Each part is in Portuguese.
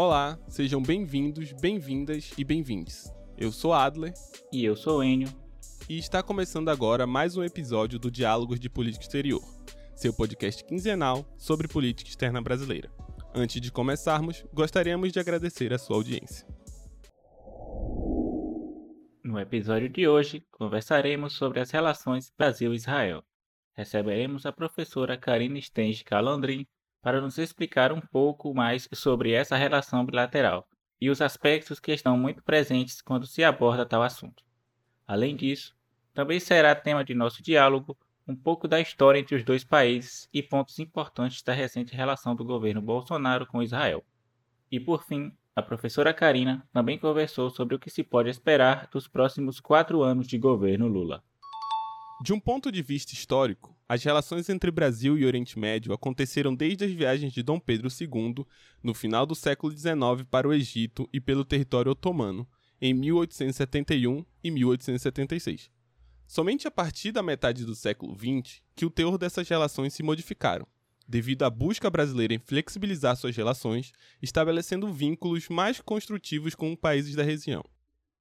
Olá, sejam bem-vindos, bem-vindas e bem-vindes. Eu sou Adler. E eu sou Enio. E está começando agora mais um episódio do Diálogos de Política Exterior, seu podcast quinzenal sobre política externa brasileira. Antes de começarmos, gostaríamos de agradecer a sua audiência. No episódio de hoje, conversaremos sobre as relações Brasil-Israel. Receberemos a professora Karine Stenge Calandrin para nos explicar um pouco mais sobre essa relação bilateral e os aspectos que estão muito presentes quando se aborda tal assunto. Além disso, também será tema de nosso diálogo um pouco da história entre os dois países e pontos importantes da recente relação do governo Bolsonaro com Israel. E por fim, a professora Karina também conversou sobre o que se pode esperar dos próximos quatro anos de governo Lula. De um ponto de vista histórico, as relações entre Brasil e Oriente Médio aconteceram desde as viagens de Dom Pedro II, no final do século XIX, para o Egito e pelo território otomano, em 1871 e 1876. Somente a partir da metade do século XX que o teor dessas relações se modificaram, devido à busca brasileira em flexibilizar suas relações, estabelecendo vínculos mais construtivos com países da região.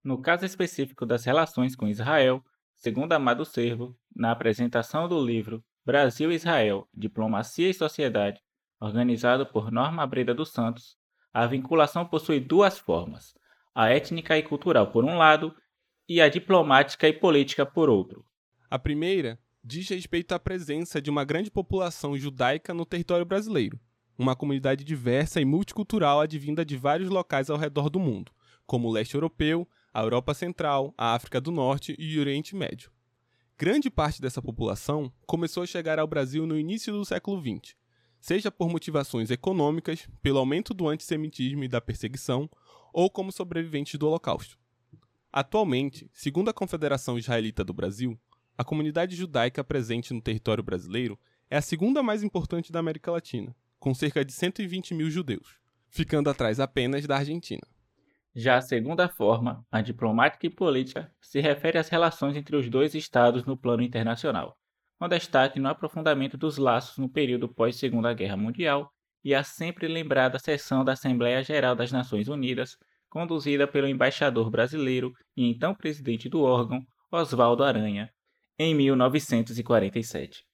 No caso específico das relações com Israel, Segundo Amado Servo, na apresentação do livro Brasil e Israel, Diplomacia e Sociedade, organizado por Norma Breda dos Santos, a vinculação possui duas formas: a étnica e cultural por um lado e a diplomática e política por outro. A primeira diz respeito à presença de uma grande população judaica no território brasileiro, uma comunidade diversa e multicultural advinda de vários locais ao redor do mundo, como o leste europeu, a Europa Central, a África do Norte e o Oriente Médio. Grande parte dessa população começou a chegar ao Brasil no início do século XX, seja por motivações econômicas, pelo aumento do antissemitismo e da perseguição, ou como sobreviventes do Holocausto. Atualmente, segundo a Confederação Israelita do Brasil, a comunidade judaica presente no território brasileiro é a segunda mais importante da América Latina, com cerca de 120 mil judeus, ficando atrás apenas da Argentina. Já a segunda forma, a diplomática e política, se refere às relações entre os dois estados no plano internacional, com destaque no aprofundamento dos laços no período pós-Segunda Guerra Mundial e a sempre lembrada sessão da Assembleia Geral das Nações Unidas, conduzida pelo embaixador brasileiro e então presidente do órgão, Oswaldo Aranha, em 1947.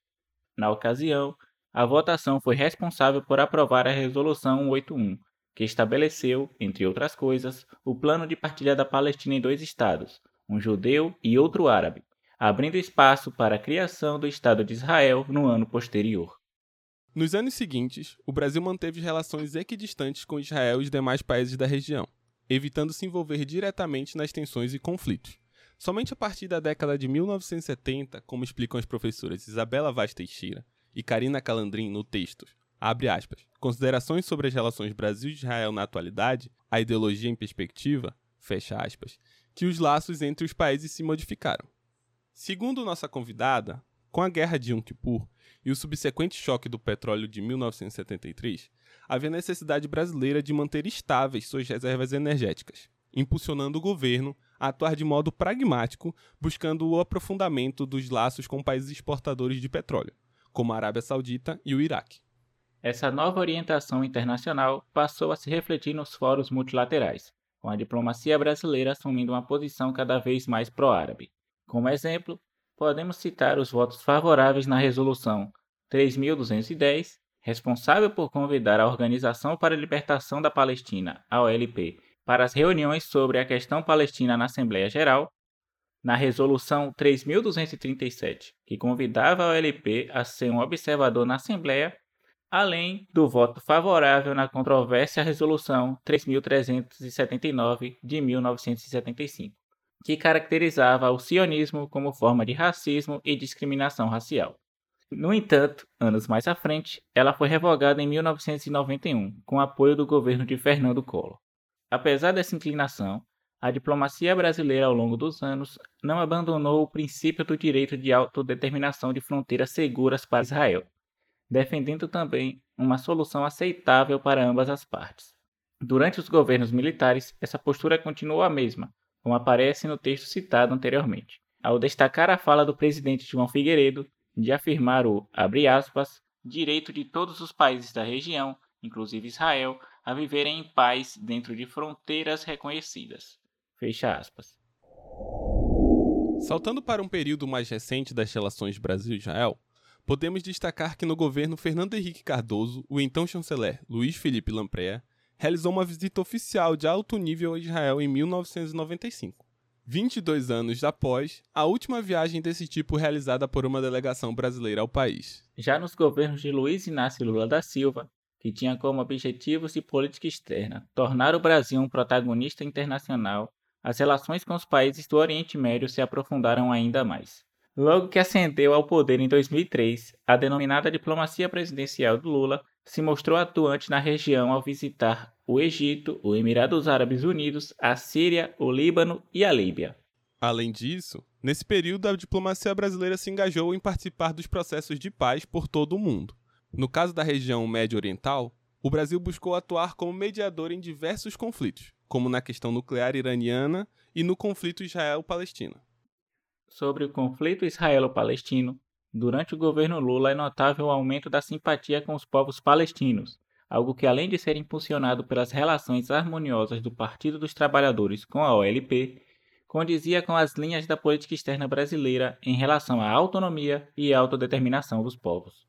Na ocasião, a votação foi responsável por aprovar a Resolução 181, que estabeleceu, entre outras coisas, o plano de partilha da Palestina em dois estados, um judeu e outro árabe, abrindo espaço para a criação do Estado de Israel no ano posterior. Nos anos seguintes, o Brasil manteve relações equidistantes com Israel e os demais países da região, evitando se envolver diretamente nas tensões e conflitos. Somente a partir da década de 1970, como explicam as professoras Isabela Vaz Teixeira e Karina Calandrin no texto Abre aspas. Considerações sobre as relações Brasil e Israel na atualidade, a ideologia em perspectiva, fecha aspas, que os laços entre os países se modificaram. Segundo nossa convidada, com a guerra de Yom Kippur e o subsequente choque do petróleo de 1973, havia necessidade brasileira de manter estáveis suas reservas energéticas, impulsionando o governo a atuar de modo pragmático, buscando o aprofundamento dos laços com países exportadores de petróleo, como a Arábia Saudita e o Iraque. Essa nova orientação internacional passou a se refletir nos fóruns multilaterais, com a diplomacia brasileira assumindo uma posição cada vez mais pró-árabe. Como exemplo, podemos citar os votos favoráveis na Resolução 3210, responsável por convidar a Organização para a Libertação da Palestina, a OLP, para as reuniões sobre a questão palestina na Assembleia Geral, na Resolução 3237, que convidava a OLP a ser um observador na Assembleia além do voto favorável na controvérsia Resolução 3.379 de 1975, que caracterizava o sionismo como forma de racismo e discriminação racial. No entanto, anos mais à frente, ela foi revogada em 1991, com apoio do governo de Fernando Collor. Apesar dessa inclinação, a diplomacia brasileira ao longo dos anos não abandonou o princípio do direito de autodeterminação de fronteiras seguras para Israel defendendo também uma solução aceitável para ambas as partes. Durante os governos militares, essa postura continuou a mesma, como aparece no texto citado anteriormente, ao destacar a fala do presidente João Figueiredo de afirmar o, aspas, direito de todos os países da região inclusive Israel, a viverem em paz dentro de fronteiras reconhecidas. Fecha aspas. Saltando para um período mais recente das relações Brasil-Israel, podemos destacar que no governo Fernando Henrique Cardoso, o então chanceler Luiz Felipe Lampreia realizou uma visita oficial de alto nível a Israel em 1995. 22 anos após a última viagem desse tipo realizada por uma delegação brasileira ao país. Já nos governos de Luiz Inácio Lula da Silva, que tinha como objetivos de política externa tornar o Brasil um protagonista internacional, as relações com os países do Oriente Médio se aprofundaram ainda mais. Logo que ascendeu ao poder em 2003, a denominada diplomacia presidencial do Lula se mostrou atuante na região ao visitar o Egito, o Emirados Árabes Unidos, a Síria, o Líbano e a Líbia. Além disso, nesse período a diplomacia brasileira se engajou em participar dos processos de paz por todo o mundo. No caso da região Médio Oriental, o Brasil buscou atuar como mediador em diversos conflitos, como na questão nuclear iraniana e no conflito Israel-Palestina sobre o conflito israelo-palestino, durante o governo Lula é notável o aumento da simpatia com os povos palestinos, algo que, além de ser impulsionado pelas relações harmoniosas do Partido dos Trabalhadores com a OLP, condizia com as linhas da política externa brasileira em relação à autonomia e autodeterminação dos povos.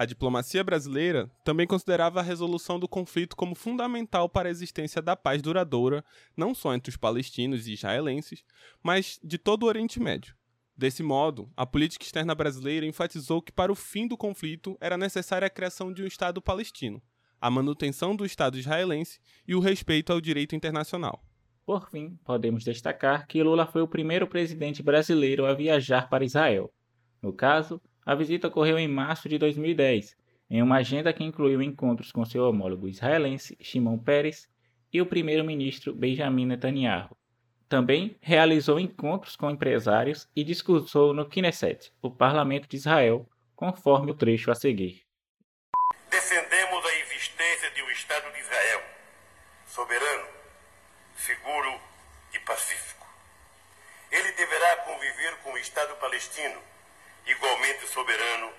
A diplomacia brasileira também considerava a resolução do conflito como fundamental para a existência da paz duradoura, não só entre os palestinos e israelenses, mas de todo o Oriente Médio. Desse modo, a política externa brasileira enfatizou que para o fim do conflito era necessária a criação de um Estado palestino, a manutenção do Estado israelense e o respeito ao direito internacional. Por fim, podemos destacar que Lula foi o primeiro presidente brasileiro a viajar para Israel. No caso, a visita ocorreu em março de 2010, em uma agenda que incluiu encontros com seu homólogo israelense, Shimon Peres, e o primeiro-ministro Benjamin Netanyahu. Também realizou encontros com empresários e discursou no Knesset, o parlamento de Israel, conforme o trecho a seguir. Defendemos a existência de um Estado de Israel, soberano, seguro e pacífico. Ele deverá conviver com o Estado palestino igualmente soberano,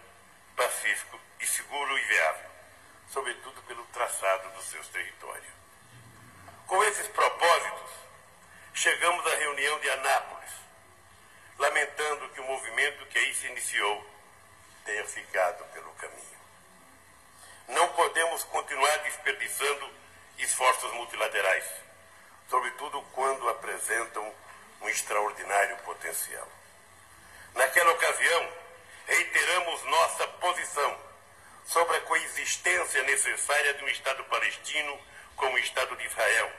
pacífico e seguro e viável, sobretudo pelo traçado dos seus territórios. Com esses propósitos, chegamos à reunião de Anápolis, lamentando que o movimento que aí se iniciou tenha ficado pelo caminho. Não podemos continuar desperdiçando esforços multilaterais, sobretudo quando apresentam um extraordinário potencial. Naquela ocasião, reiteramos nossa posição sobre a coexistência necessária de um Estado palestino com o Estado de Israel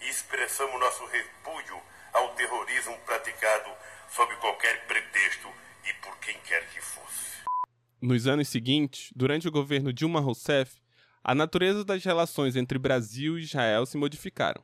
e expressamos nosso repúdio ao terrorismo praticado sob qualquer pretexto e por quem quer que fosse. Nos anos seguintes, durante o governo Dilma Rousseff, a natureza das relações entre Brasil e Israel se modificaram.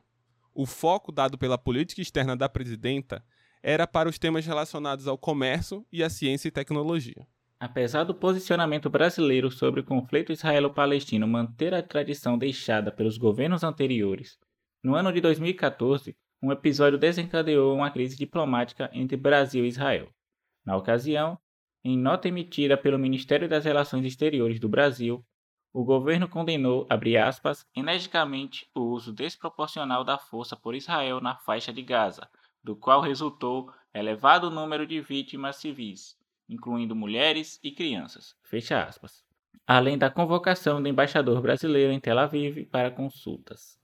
O foco dado pela política externa da presidenta era para os temas relacionados ao comércio e à ciência e tecnologia. Apesar do posicionamento brasileiro sobre o conflito israelo-palestino manter a tradição deixada pelos governos anteriores, no ano de 2014, um episódio desencadeou uma crise diplomática entre Brasil e Israel. Na ocasião, em nota emitida pelo Ministério das Relações Exteriores do Brasil, o governo condenou, aspas, energicamente o uso desproporcional da força por Israel na faixa de Gaza, do qual resultou elevado número de vítimas civis, incluindo mulheres e crianças. Fecha aspas. Além da convocação do embaixador brasileiro em Tel Aviv para consultas.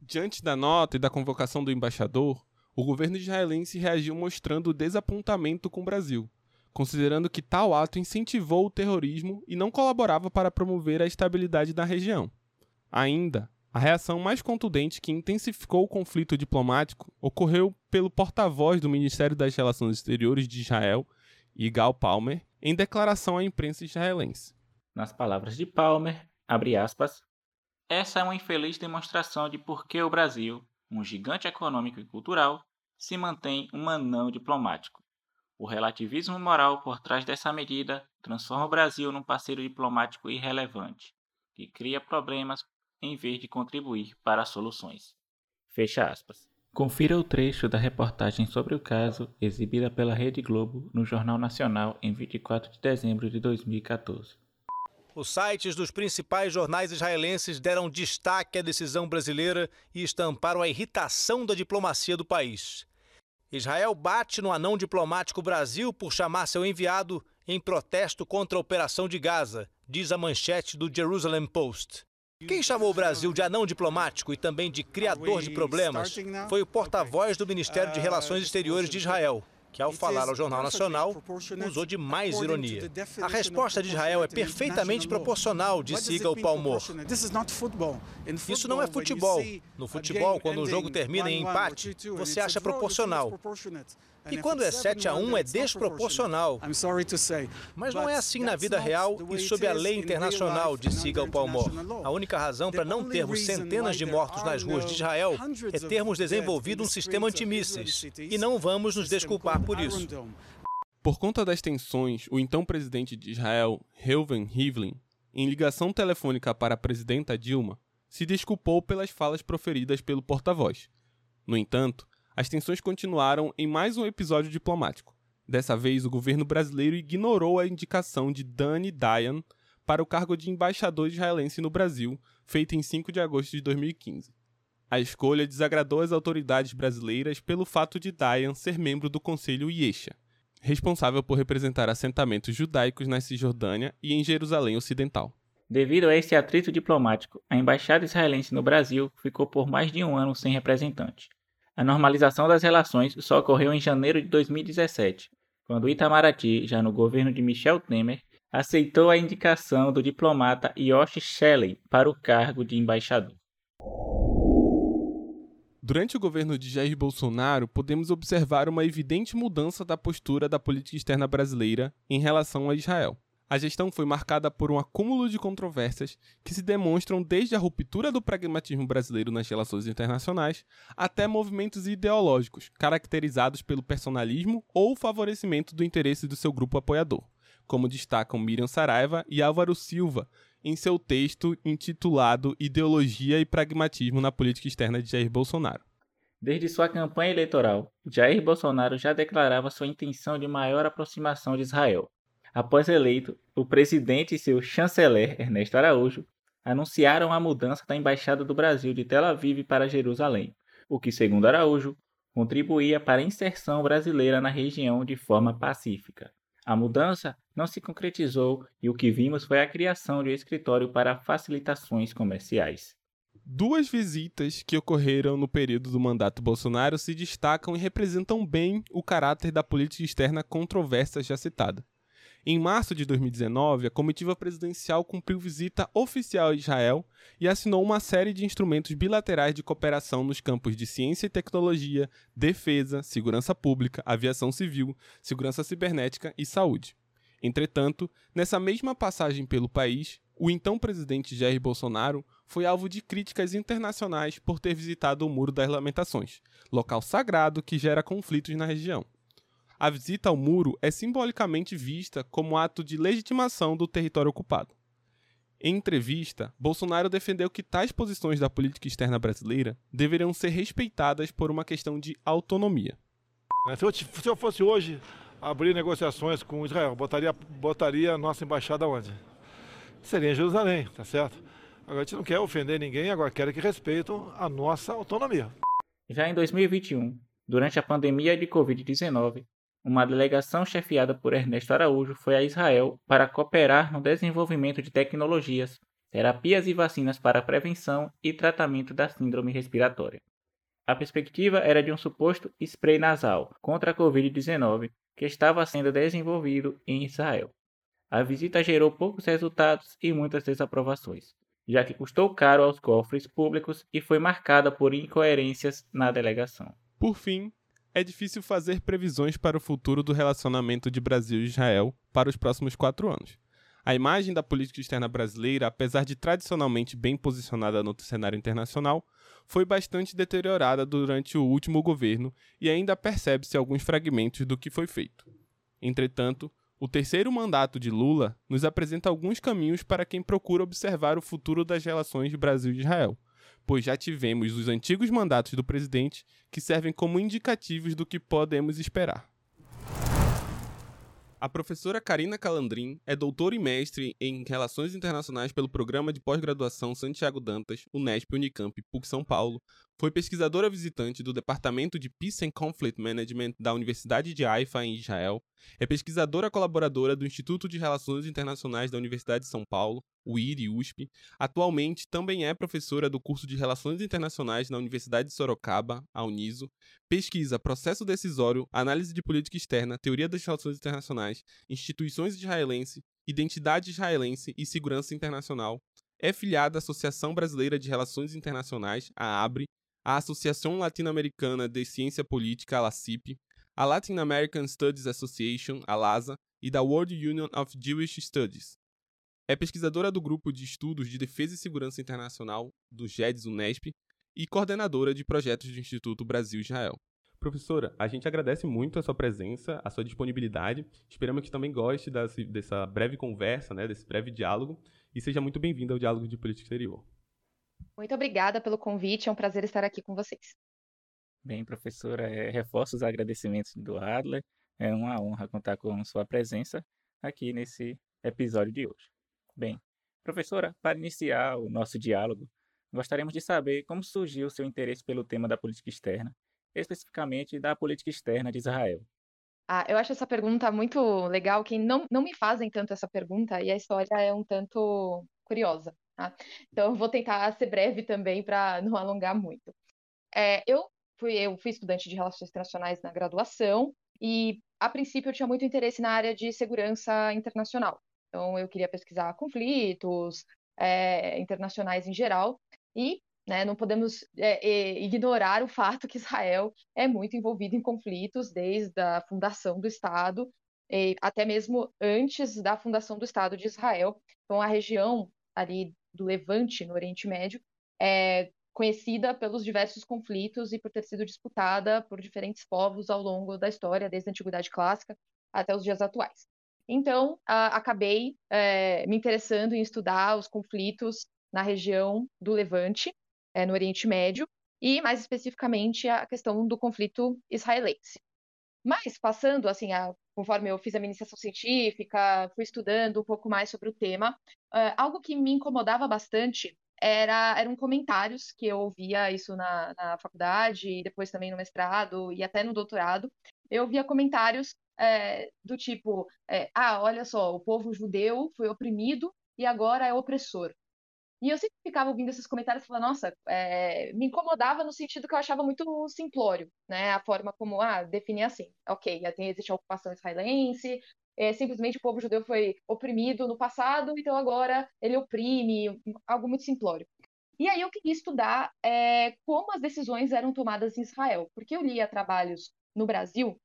Diante da nota e da convocação do embaixador, o governo israelense reagiu mostrando desapontamento com o Brasil, considerando que tal ato incentivou o terrorismo e não colaborava para promover a estabilidade da região. Ainda, a reação mais contundente que intensificou o conflito diplomático ocorreu pelo porta-voz do Ministério das Relações Exteriores de Israel, Igal Palmer, em declaração à imprensa israelense. Nas palavras de Palmer, abre aspas, essa é uma infeliz demonstração de por que o Brasil, um gigante econômico e cultural, se mantém um anão diplomático. O relativismo moral por trás dessa medida transforma o Brasil num parceiro diplomático irrelevante, que cria problemas em vez de contribuir para soluções. Fecha aspas. Confira o trecho da reportagem sobre o caso exibida pela Rede Globo no Jornal Nacional em 24 de dezembro de 2014. Os sites dos principais jornais israelenses deram destaque à decisão brasileira e estamparam a irritação da diplomacia do país. Israel bate no anão diplomático Brasil por chamar seu enviado em protesto contra a operação de Gaza, diz a manchete do Jerusalem Post. Quem chamou o Brasil de anão diplomático e também de criador de problemas foi o porta-voz do Ministério de Relações Exteriores de Israel, que, ao falar ao Jornal Nacional, usou de mais ironia. A resposta de Israel é perfeitamente proporcional, disse Igal Palmor. Isso não é futebol. No futebol, quando o jogo termina em empate, você acha proporcional. E quando é 7 a 1 é desproporcional. Mas não é assim na vida real e sob a lei internacional, disse Igal Palmor. A única razão para não termos centenas de mortos nas ruas de Israel é termos desenvolvido um sistema antimísseis. E não vamos nos desculpar por isso. Por conta das tensões, o então presidente de Israel, Reuven Rivlin, em ligação telefônica para a presidenta Dilma, se desculpou pelas falas proferidas pelo porta-voz. No entanto, as tensões continuaram em mais um episódio diplomático. Dessa vez, o governo brasileiro ignorou a indicação de Danny Dayan para o cargo de embaixador israelense no Brasil, feita em 5 de agosto de 2015. A escolha desagradou as autoridades brasileiras pelo fato de Dayan ser membro do Conselho Yesha, responsável por representar assentamentos judaicos na Cisjordânia e em Jerusalém Ocidental. Devido a esse atrito diplomático, a embaixada israelense no Brasil ficou por mais de um ano sem representante. A normalização das relações só ocorreu em janeiro de 2017, quando Itamaraty, já no governo de Michel Temer, aceitou a indicação do diplomata Yoshi Shelley para o cargo de embaixador. Durante o governo de Jair Bolsonaro, podemos observar uma evidente mudança da postura da política externa brasileira em relação a Israel a gestão foi marcada por um acúmulo de controvérsias que se demonstram desde a ruptura do pragmatismo brasileiro nas relações internacionais até movimentos ideológicos caracterizados pelo personalismo ou favorecimento do interesse do seu grupo apoiador, como destacam Miriam Saraiva e Álvaro Silva em seu texto intitulado Ideologia e Pragmatismo na Política Externa de Jair Bolsonaro. Desde sua campanha eleitoral, Jair Bolsonaro já declarava sua intenção de maior aproximação de Israel, Após eleito, o presidente e seu chanceler, Ernesto Araújo, anunciaram a mudança da Embaixada do Brasil de Tel Aviv para Jerusalém, o que, segundo Araújo, contribuía para a inserção brasileira na região de forma pacífica. A mudança não se concretizou e o que vimos foi a criação de um escritório para facilitações comerciais. Duas visitas que ocorreram no período do mandato Bolsonaro se destacam e representam bem o caráter da política externa controversa já citada. Em março de 2019, a comitiva presidencial cumpriu visita oficial a Israel e assinou uma série de instrumentos bilaterais de cooperação nos campos de ciência e tecnologia, defesa, segurança pública, aviação civil, segurança cibernética e saúde. Entretanto, nessa mesma passagem pelo país, o então presidente Jair Bolsonaro foi alvo de críticas internacionais por ter visitado o Muro das Lamentações, local sagrado que gera conflitos na região a visita ao muro é simbolicamente vista como ato de legitimação do território ocupado. Em entrevista, Bolsonaro defendeu que tais posições da política externa brasileira deveriam ser respeitadas por uma questão de autonomia. Se eu, se eu fosse hoje abrir negociações com Israel, botaria, botaria a nossa embaixada onde? Seria em Jerusalém, tá certo? Agora a gente não quer ofender ninguém, agora quer que respeitem a nossa autonomia. Já em 2021, durante a pandemia de Covid-19, uma delegação chefiada por Ernesto Araújo foi a Israel para cooperar no desenvolvimento de tecnologias, terapias e vacinas para a prevenção e tratamento da síndrome respiratória. A perspectiva era de um suposto spray nasal contra a Covid-19 que estava sendo desenvolvido em Israel. A visita gerou poucos resultados e muitas desaprovações, já que custou caro aos cofres públicos e foi marcada por incoerências na delegação. Por fim, é difícil fazer previsões para o futuro do relacionamento de Brasil e Israel para os próximos quatro anos. A imagem da política externa brasileira, apesar de tradicionalmente bem posicionada no cenário internacional, foi bastante deteriorada durante o último governo e ainda percebe-se alguns fragmentos do que foi feito. Entretanto, o terceiro mandato de Lula nos apresenta alguns caminhos para quem procura observar o futuro das relações de Brasil e Israel pois já tivemos os antigos mandatos do presidente que servem como indicativos do que podemos esperar. A professora Karina Calandrin é doutora e mestre em Relações Internacionais pelo Programa de Pós-Graduação Santiago Dantas, Unesp Unicamp, PUC São Paulo. Foi pesquisadora visitante do Departamento de Peace and Conflict Management da Universidade de Haifa, em Israel. É pesquisadora colaboradora do Instituto de Relações Internacionais da Universidade de São Paulo, o IRI USP. Atualmente também é professora do curso de Relações Internacionais na Universidade de Sorocaba, a Uniso. Pesquisa processo decisório, análise de política externa, teoria das relações internacionais, instituições israelenses, identidade israelense e segurança internacional. É filiada à Associação Brasileira de Relações Internacionais, a ABRE, à Associação Latino-Americana de Ciência Política, a LACIP, a Latin American Studies Association, a LASA, e da World Union of Jewish Studies. É pesquisadora do Grupo de Estudos de Defesa e Segurança Internacional do GEDS Unesp e coordenadora de projetos do Instituto Brasil-Israel. Professora, a gente agradece muito a sua presença, a sua disponibilidade. Esperamos que também goste dessa breve conversa, né, desse breve diálogo, e seja muito bem-vindo ao Diálogo de Política Exterior. Muito obrigada pelo convite, é um prazer estar aqui com vocês. Bem, professora, é, reforço os agradecimentos do Adler. É uma honra contar com sua presença aqui nesse episódio de hoje. Bem, professora, para iniciar o nosso diálogo, gostaríamos de saber como surgiu o seu interesse pelo tema da política externa, especificamente da política externa de Israel. Ah, eu acho essa pergunta muito legal, que não, não me fazem tanto essa pergunta, e a história é um tanto curiosa. Tá? Então, eu vou tentar ser breve também para não alongar muito. É, eu, fui, eu fui estudante de Relações Internacionais na graduação, e, a princípio, eu tinha muito interesse na área de segurança internacional. Então, eu queria pesquisar conflitos é, internacionais em geral e né, não podemos é, ignorar o fato que Israel é muito envolvido em conflitos desde a fundação do Estado, até mesmo antes da fundação do Estado de Israel. Então, a região ali do Levante, no Oriente Médio, é conhecida pelos diversos conflitos e por ter sido disputada por diferentes povos ao longo da história, desde a Antiguidade Clássica até os dias atuais. Então, acabei é, me interessando em estudar os conflitos na região do Levante, é, no Oriente Médio, e mais especificamente a questão do conflito israelense. Mas, passando, assim, a, conforme eu fiz a minha iniciação científica, fui estudando um pouco mais sobre o tema, uh, algo que me incomodava bastante era, eram comentários que eu ouvia isso na, na faculdade, e depois também no mestrado e até no doutorado. Eu via comentários é, do tipo: é, ah, olha só, o povo judeu foi oprimido e agora é opressor. E eu sempre ficava ouvindo esses comentários e falava, nossa, é, me incomodava no sentido que eu achava muito simplório, né? A forma como, ah, definir assim, ok, existe a ocupação israelense, é, simplesmente o povo judeu foi oprimido no passado, então agora ele oprime, algo muito simplório. E aí eu queria estudar é, como as decisões eram tomadas em Israel, porque eu lia trabalhos no Brasil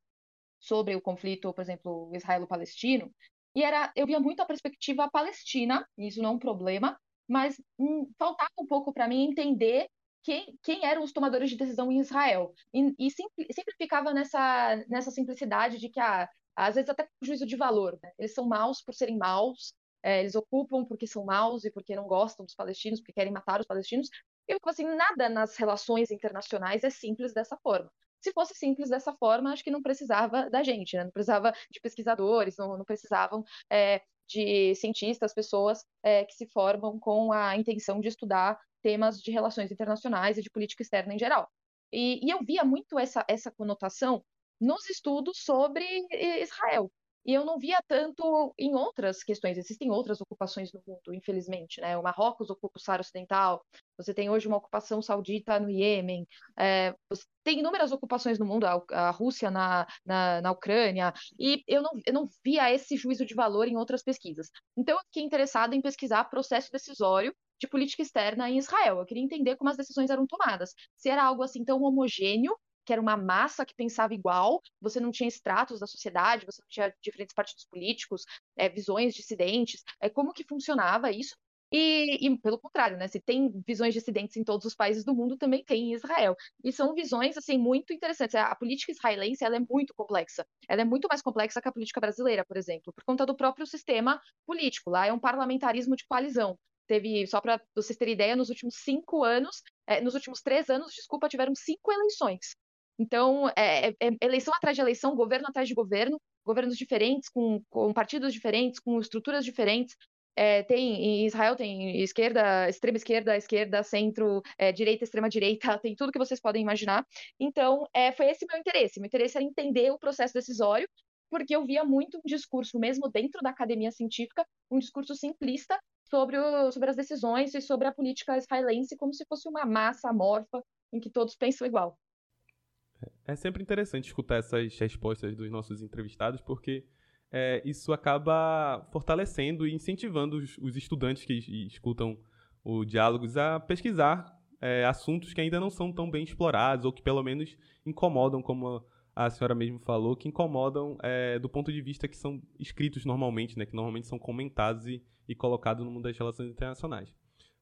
sobre o conflito, por exemplo, israelo-palestino, e era, eu via muito a perspectiva palestina, e isso não é um problema, mas hum, faltava um pouco para mim entender quem, quem, eram os tomadores de decisão em Israel. E, e sempre, sempre, ficava nessa, nessa simplicidade de que, ah, às vezes, até com juízo de valor. Né? Eles são maus por serem maus, é, eles ocupam porque são maus e porque não gostam dos palestinos, porque querem matar os palestinos. Eu assim, nada nas relações internacionais é simples dessa forma. Se fosse simples dessa forma, acho que não precisava da gente, né? não precisava de pesquisadores, não, não precisavam é, de cientistas, pessoas é, que se formam com a intenção de estudar temas de relações internacionais e de política externa em geral. E, e eu via muito essa, essa conotação nos estudos sobre Israel. E eu não via tanto em outras questões. Existem outras ocupações no mundo, infelizmente. Né? O Marrocos ocupa o Saara Ocidental, você tem hoje uma ocupação saudita no Iêmen, é, tem inúmeras ocupações no mundo, a, a Rússia na, na, na, Ucrânia, e eu não, eu não via esse juízo de valor em outras pesquisas. Então, eu fiquei interessada em pesquisar processo decisório de política externa em Israel. Eu queria entender como as decisões eram tomadas. Se era algo assim tão homogêneo que era uma massa que pensava igual, você não tinha estratos da sociedade, você não tinha diferentes partidos políticos, é, visões dissidentes, é, como que funcionava isso? E, e, pelo contrário, né? Se tem visões dissidentes em todos os países do mundo, também tem em Israel. E são visões assim muito interessantes. A política israelense ela é muito complexa. Ela é muito mais complexa que a política brasileira, por exemplo, por conta do próprio sistema político. Lá é um parlamentarismo de coalizão. Teve, só para vocês terem ideia, nos últimos cinco anos, é, nos últimos três anos, desculpa, tiveram cinco eleições. Então, é, é, é, eleição atrás de eleição, governo atrás de governo, governos diferentes, com, com partidos diferentes, com estruturas diferentes. É, tem em Israel tem esquerda, extrema esquerda, esquerda, centro, é, direita, extrema direita, tem tudo que vocês podem imaginar. Então, é, foi esse meu interesse. Meu interesse era entender o processo decisório, porque eu via muito um discurso, mesmo dentro da academia científica, um discurso simplista sobre, o, sobre as decisões e sobre a política israelense, como se fosse uma massa amorfa em que todos pensam igual. É sempre interessante escutar essas respostas dos nossos entrevistados, porque é, isso acaba fortalecendo e incentivando os, os estudantes que escutam o Diálogos a pesquisar é, assuntos que ainda não são tão bem explorados ou que pelo menos incomodam, como a senhora mesmo falou, que incomodam é, do ponto de vista que são escritos normalmente, né, que normalmente são comentados e, e colocados no mundo das relações internacionais.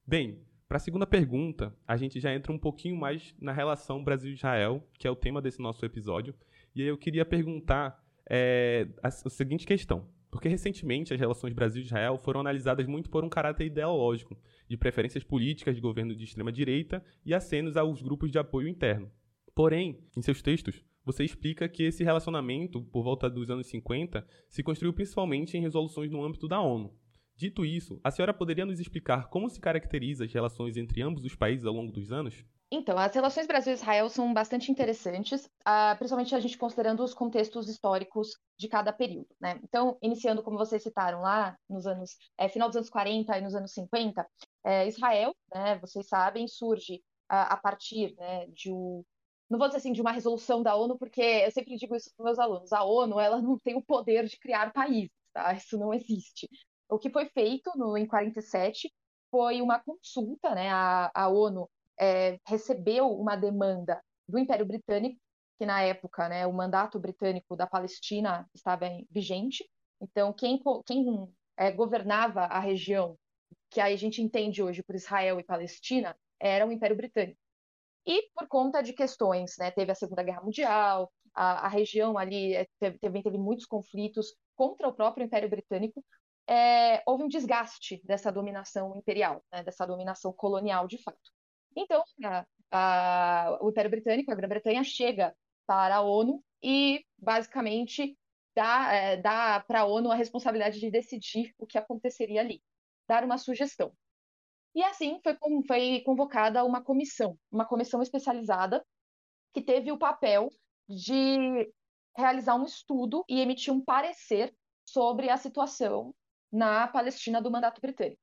Bem, para a segunda pergunta, a gente já entra um pouquinho mais na relação Brasil-Israel, que é o tema desse nosso episódio. E aí eu queria perguntar é, a, a seguinte questão. Porque recentemente as relações Brasil-Israel foram analisadas muito por um caráter ideológico, de preferências políticas de governo de extrema-direita e acenos aos grupos de apoio interno. Porém, em seus textos, você explica que esse relacionamento, por volta dos anos 50, se construiu principalmente em resoluções no âmbito da ONU, Dito isso, a senhora poderia nos explicar como se caracteriza as relações entre ambos os países ao longo dos anos? Então, as relações Brasil-Israel são bastante interessantes, uh, principalmente a gente considerando os contextos históricos de cada período. Né? Então, iniciando, como vocês citaram lá, nos anos, é, final dos anos 40 e nos anos 50, é, Israel, né, vocês sabem, surge uh, a partir né, de um, não vou dizer assim de uma resolução da ONU, porque eu sempre digo isso para meus alunos, a ONU ela não tem o poder de criar países, tá? Isso não existe. O que foi feito no, em 47 foi uma consulta, né? A, a ONU é, recebeu uma demanda do Império Britânico, que na época, né, o mandato britânico da Palestina estava vigente. Então, quem, quem é, governava a região que a gente entende hoje por Israel e Palestina era o Império Britânico. E por conta de questões, né, teve a Segunda Guerra Mundial, a, a região ali é, teve, teve, teve muitos conflitos contra o próprio Império Britânico, é, houve um desgaste dessa dominação imperial, né, dessa dominação colonial de fato. Então, a, a, o Império Britânico, a Grã-Bretanha, chega para a ONU e, basicamente, dá, é, dá para a ONU a responsabilidade de decidir o que aconteceria ali, dar uma sugestão. E assim foi, foi convocada uma comissão, uma comissão especializada, que teve o papel de realizar um estudo e emitir um parecer sobre a situação na Palestina do mandato britânico.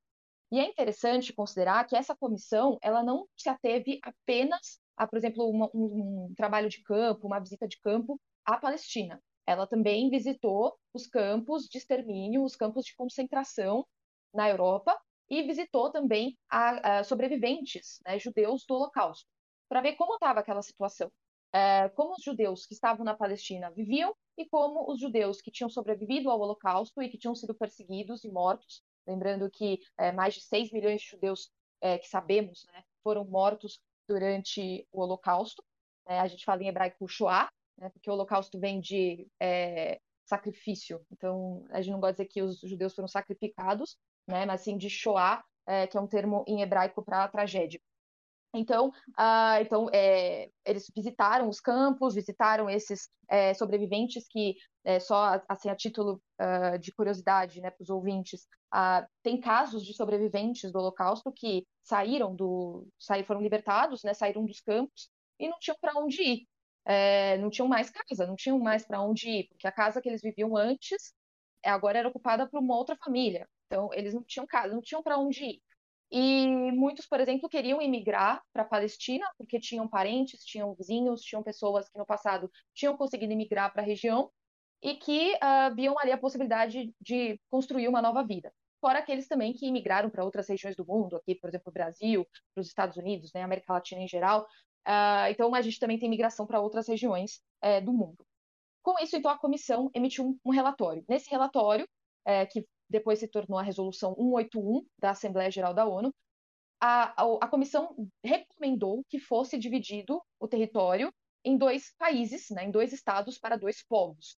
E é interessante considerar que essa comissão ela não se ateve apenas a, por exemplo, uma, um, um trabalho de campo, uma visita de campo à Palestina. Ela também visitou os campos de extermínio, os campos de concentração na Europa e visitou também a, a sobreviventes né, judeus do Holocausto, para ver como estava aquela situação. É, como os judeus que estavam na Palestina viviam e como os judeus que tinham sobrevivido ao Holocausto e que tinham sido perseguidos e mortos, lembrando que é, mais de 6 milhões de judeus é, que sabemos né, foram mortos durante o Holocausto. Né, a gente fala em hebraico Shoah, né, porque o Holocausto vem de é, sacrifício, então a gente não gosta de dizer que os judeus foram sacrificados, né, mas sim de Shoah, é, que é um termo em hebraico para tragédia. Então, uh, então é, eles visitaram os campos, visitaram esses é, sobreviventes que, é, só assim, a título uh, de curiosidade né, para os ouvintes, uh, tem casos de sobreviventes do Holocausto que saíram do, saíram, foram libertados, né, saíram dos campos e não tinham para onde ir. Não tinham mais casa, não tinham mais para onde ir, porque a casa que eles viviam antes agora era ocupada por uma outra família. Então, eles não tinham casa, não tinham para onde ir. E muitos, por exemplo, queriam emigrar para a Palestina, porque tinham parentes, tinham vizinhos, tinham pessoas que no passado tinham conseguido emigrar para a região e que uh, viam ali a possibilidade de construir uma nova vida. Fora aqueles também que imigraram para outras regiões do mundo, aqui, por exemplo, Brasil, para os Estados Unidos, né, América Latina em geral. Uh, então, a gente também tem migração para outras regiões uh, do mundo. Com isso, então, a comissão emitiu um, um relatório. Nesse relatório, é, que depois se tornou a Resolução 181 da Assembleia Geral da ONU, a, a, a comissão recomendou que fosse dividido o território em dois países, né, em dois estados para dois povos.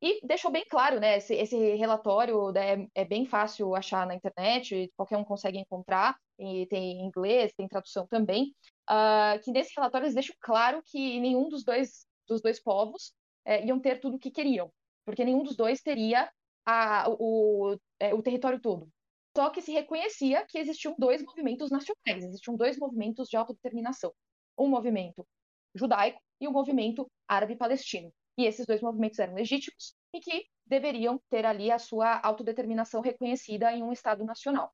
E deixou bem claro, né, esse, esse relatório né, é bem fácil achar na internet, qualquer um consegue encontrar, e tem em inglês, tem tradução também, uh, que nesse relatório eles deixam claro que nenhum dos dois, dos dois povos é, iam ter tudo o que queriam. porque nenhum dos dois teria a, o, é, o território todo. Só que se reconhecia que existiam dois movimentos nacionais, existiam dois movimentos de autodeterminação. Um movimento judaico e um movimento árabe-palestino. E esses dois movimentos eram legítimos e que deveriam ter ali a sua autodeterminação reconhecida em um Estado nacional.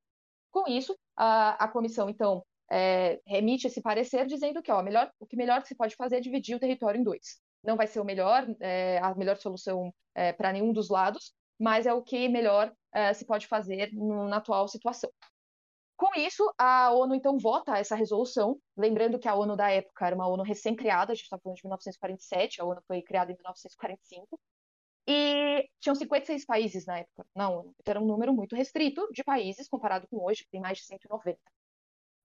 Com isso, a, a comissão, então, é, remite esse parecer dizendo que ó, melhor, o que melhor que se pode fazer é dividir o território em dois. Não vai ser o melhor, é, a melhor solução é, para nenhum dos lados, mas é o que melhor é, se pode fazer no, na atual situação. Com isso, a ONU então vota essa resolução, lembrando que a ONU da época era uma ONU recém-criada, a gente está falando de 1947, a ONU foi criada em 1945, e tinham 56 países na época na ONU, então era um número muito restrito de países comparado com hoje, que tem mais de 190.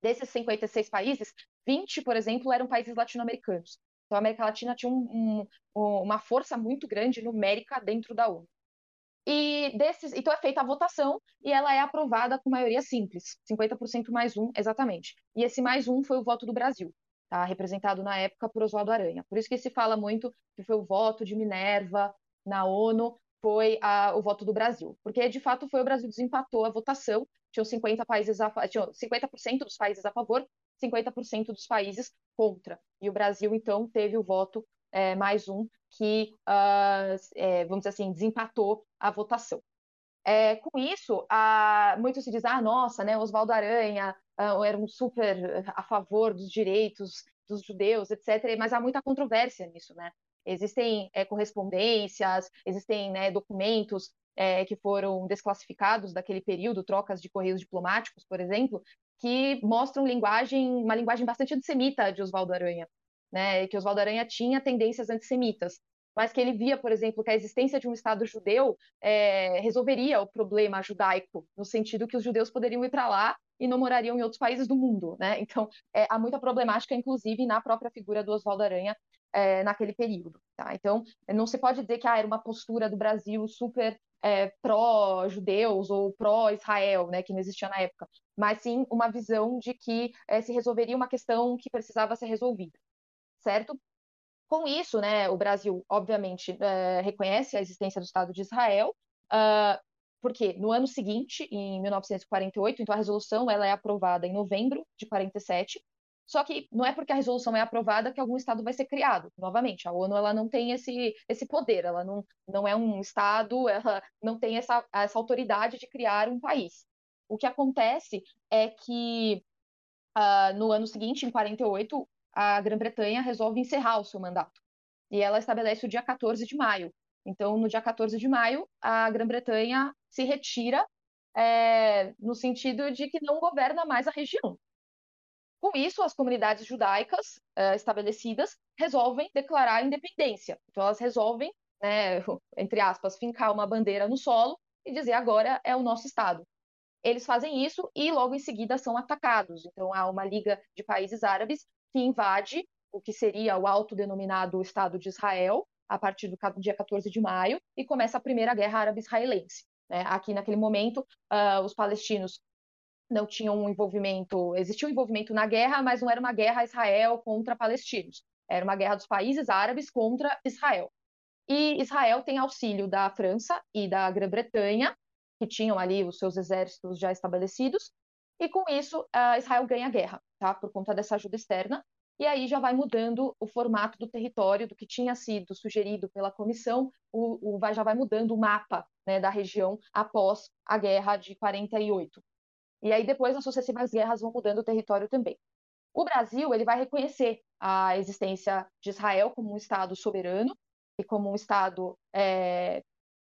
Desses 56 países, 20, por exemplo, eram países latino-americanos. Então, a América Latina tinha um, um, uma força muito grande numérica dentro da ONU. E desses, então é feita a votação e ela é aprovada com maioria simples, 50% mais um, exatamente. E esse mais um foi o voto do Brasil, tá? representado na época por Oswaldo Aranha. Por isso que se fala muito que foi o voto de Minerva na ONU, foi a, o voto do Brasil. Porque, de fato, foi o Brasil que desempatou a votação, tinham 50 países a, tinham 50% dos países a favor, 50% dos países contra. E o Brasil, então, teve o voto é, mais um que, uh, é, vamos dizer assim, desempatou a votação. É, com isso, a, muito se diz, ah, nossa, né, Oswaldo Aranha uh, era um super a favor dos direitos dos judeus, etc., mas há muita controvérsia nisso, né? Existem é, correspondências, existem né, documentos é, que foram desclassificados daquele período, trocas de correios diplomáticos, por exemplo, que mostram linguagem, uma linguagem bastante antissemita de Oswaldo Aranha né, que Oswaldo Aranha tinha tendências antissemitas, mas que ele via, por exemplo, que a existência de um Estado judeu é, resolveria o problema judaico, no sentido que os judeus poderiam ir para lá e não morariam em outros países do mundo. Né? Então, é, há muita problemática, inclusive, na própria figura do Oswaldo Aranha é, naquele período. Tá? Então, não se pode dizer que ah, era uma postura do Brasil super é, pró-judeus ou pró-Israel, né, que não existia na época, mas sim uma visão de que é, se resolveria uma questão que precisava ser resolvida certo? Com isso, né, o Brasil, obviamente, é, reconhece a existência do Estado de Israel, uh, porque no ano seguinte, em 1948, então a resolução ela é aprovada em novembro de 47, só que não é porque a resolução é aprovada que algum Estado vai ser criado. Novamente, a ONU ela não tem esse, esse poder, ela não, não é um Estado, ela não tem essa, essa autoridade de criar um país. O que acontece é que uh, no ano seguinte, em 48, a Grã-Bretanha resolve encerrar o seu mandato. E ela estabelece o dia 14 de maio. Então, no dia 14 de maio, a Grã-Bretanha se retira é, no sentido de que não governa mais a região. Com isso, as comunidades judaicas é, estabelecidas resolvem declarar a independência. Então, elas resolvem, né, entre aspas, fincar uma bandeira no solo e dizer agora é o nosso Estado. Eles fazem isso e logo em seguida são atacados. Então, há uma liga de países árabes que invade o que seria o autodenominado Estado de Israel, a partir do dia 14 de maio, e começa a Primeira Guerra Árabe-Israelense. Né? Aqui, naquele momento, uh, os palestinos não tinham um envolvimento, existia um envolvimento na guerra, mas não era uma guerra Israel contra palestinos, era uma guerra dos países árabes contra Israel. E Israel tem auxílio da França e da Grã-Bretanha, que tinham ali os seus exércitos já estabelecidos, e com isso, Israel ganha a guerra, tá? Por conta dessa ajuda externa. E aí já vai mudando o formato do território, do que tinha sido sugerido pela comissão, o, o já vai mudando o mapa né, da região após a guerra de 48. E aí depois as sucessivas guerras vão mudando o território também. O Brasil ele vai reconhecer a existência de Israel como um Estado soberano e como um Estado é,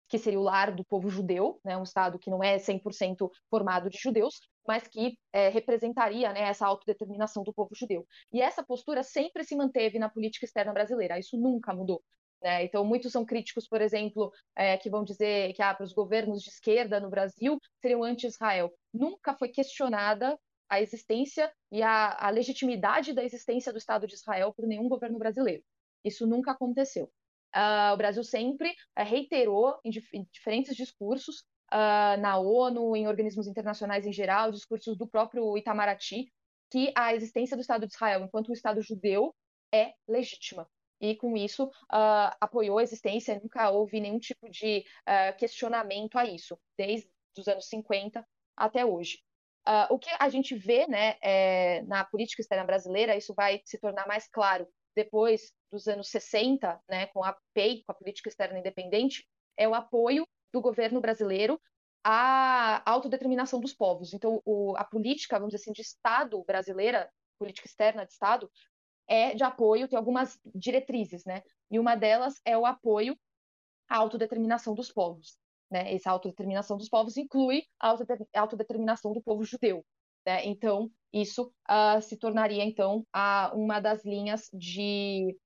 que seria o lar do povo judeu, né, um Estado que não é 100% formado de judeus, mas que é, representaria né, essa autodeterminação do povo judeu. E essa postura sempre se manteve na política externa brasileira, isso nunca mudou. Né? Então, muitos são críticos, por exemplo, é, que vão dizer que ah, para os governos de esquerda no Brasil seriam anti-Israel. Nunca foi questionada a existência e a, a, legitimidade da existência do Estado de Israel por nenhum governo brasileiro. Isso nunca aconteceu. Uh, o Brasil sempre uh, reiterou em, dif em, diferentes discursos uh, na ONU, em organismos internacionais em geral, discursos do próprio Itamaraty, que a existência do Estado de Israel enquanto um Estado judeu é legítima. e com isso uh, apoiou a existência, nunca houve nenhum tipo de uh, questionamento a isso, desde os anos 50 até hoje. Uh, o que a gente vê né, é, na política externa brasileira, isso vai se tornar mais claro depois dos anos 60, né, com a PEI, com a Política Externa Independente, é o apoio do governo brasileiro à autodeterminação dos povos. Então, o, a política, vamos dizer assim, de Estado brasileira, política externa de Estado, é de apoio, tem algumas diretrizes, né? E uma delas é o apoio à autodeterminação dos povos. Né? Essa autodeterminação dos povos inclui a autodeterminação do povo judeu. Né? Então, isso uh, se tornaria, então, a, uma das linhas de,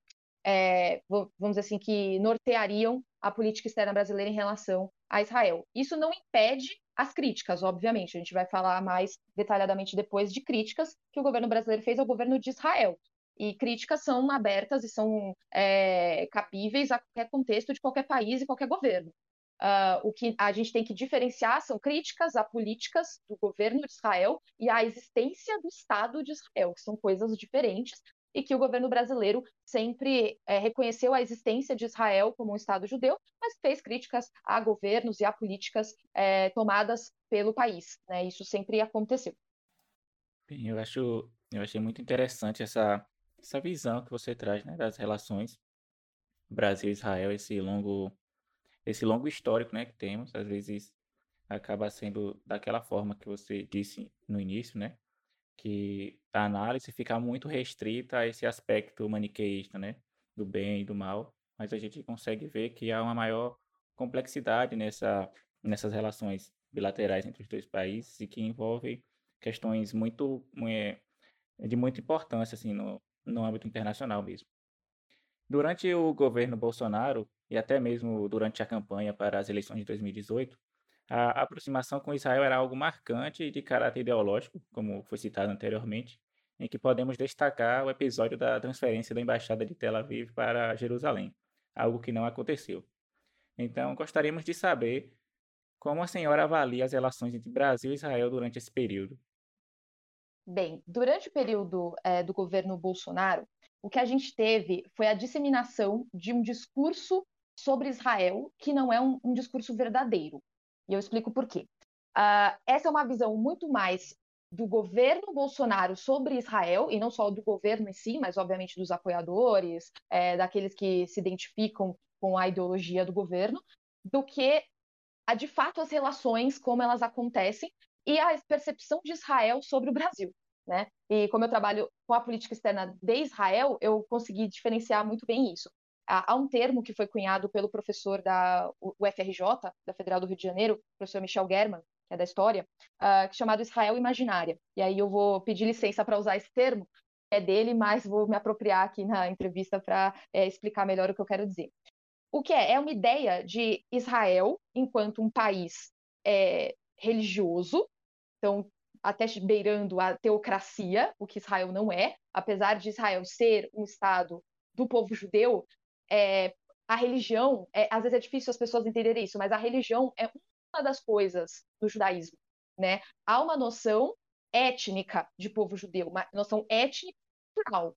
é, vamos dizer assim, que norteariam a política externa brasileira em relação a Israel. Isso não impede as críticas, obviamente. A gente vai falar mais detalhadamente depois de críticas que o governo brasileiro fez ao governo de Israel. E críticas são abertas e são é, capíveis a qualquer contexto de qualquer país e qualquer governo. Uh, o que a gente tem que diferenciar são críticas a políticas do governo de Israel e à existência do Estado de Israel, que são coisas diferentes, e que o governo brasileiro sempre é, reconheceu a existência de Israel como um Estado judeu, mas fez críticas a governos e a políticas é, tomadas pelo país. Né? Isso sempre aconteceu. Bem, eu acho, eu achei muito interessante essa, essa visão que você traz né, das relações Brasil-Israel, esse longo esse longo histórico, né, que temos, às vezes acaba sendo daquela forma que você disse no início, né, que a análise fica muito restrita a esse aspecto maniqueísta, né, do bem e do mal, mas a gente consegue ver que há uma maior complexidade nessa, nessas relações bilaterais entre os dois países e que envolvem questões muito é, de muita importância assim no, no âmbito internacional mesmo. Durante o governo Bolsonaro, e até mesmo durante a campanha para as eleições de 2018, a aproximação com Israel era algo marcante e de caráter ideológico, como foi citado anteriormente, em que podemos destacar o episódio da transferência da embaixada de Tel Aviv para Jerusalém, algo que não aconteceu. Então, gostaríamos de saber como a senhora avalia as relações entre Brasil e Israel durante esse período. Bem, durante o período é, do governo Bolsonaro, o que a gente teve foi a disseminação de um discurso sobre Israel que não é um, um discurso verdadeiro. E eu explico por quê. Uh, essa é uma visão muito mais do governo Bolsonaro sobre Israel, e não só do governo em si, mas obviamente dos apoiadores, é, daqueles que se identificam com a ideologia do governo, do que a, de fato as relações, como elas acontecem, e a percepção de Israel sobre o Brasil. Né? E como eu trabalho com a política externa de Israel, eu consegui diferenciar muito bem isso há um termo que foi cunhado pelo professor da UFRJ, da Federal do Rio de Janeiro, professor Michel German, que é da história, uh, chamado Israel Imaginária. E aí eu vou pedir licença para usar esse termo, é dele, mas vou me apropriar aqui na entrevista para é, explicar melhor o que eu quero dizer. O que é? É uma ideia de Israel enquanto um país é, religioso, então até beirando a teocracia, o que Israel não é, apesar de Israel ser um estado do povo judeu, é, a religião, é, às vezes é difícil as pessoas entenderem isso, mas a religião é uma das coisas do judaísmo, né? Há uma noção étnica de povo judeu, uma noção étnica cultural.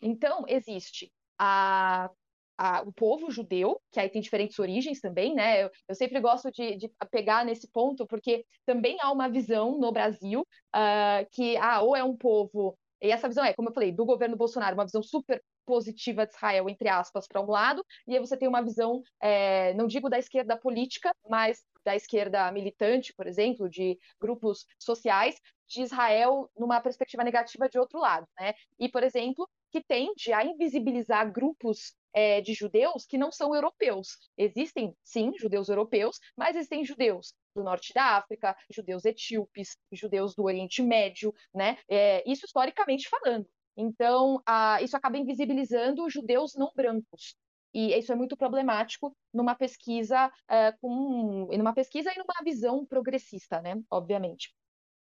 Então, existe a, a, o povo judeu, que aí tem diferentes origens também, né? Eu, eu sempre gosto de, de, pegar nesse ponto, porque também há uma visão no Brasil uh, que, ah, ou é um povo e essa visão é, como eu falei, do governo Bolsonaro, uma visão super positiva de Israel, entre aspas, para um lado, e aí você tem uma visão, é, não digo da esquerda política, mas da esquerda militante, por exemplo, de grupos sociais, de Israel numa perspectiva negativa de outro lado. Né? E, por exemplo, que tende a invisibilizar grupos é, de judeus que não são europeus. Existem, sim, judeus europeus, mas existem judeus do norte da África, judeus etíopes, judeus do Oriente Médio, né? É, isso historicamente falando. Então, isso acaba invisibilizando judeus não brancos. E isso é muito problemático numa pesquisa é, com, numa pesquisa e numa visão progressista, né? Obviamente.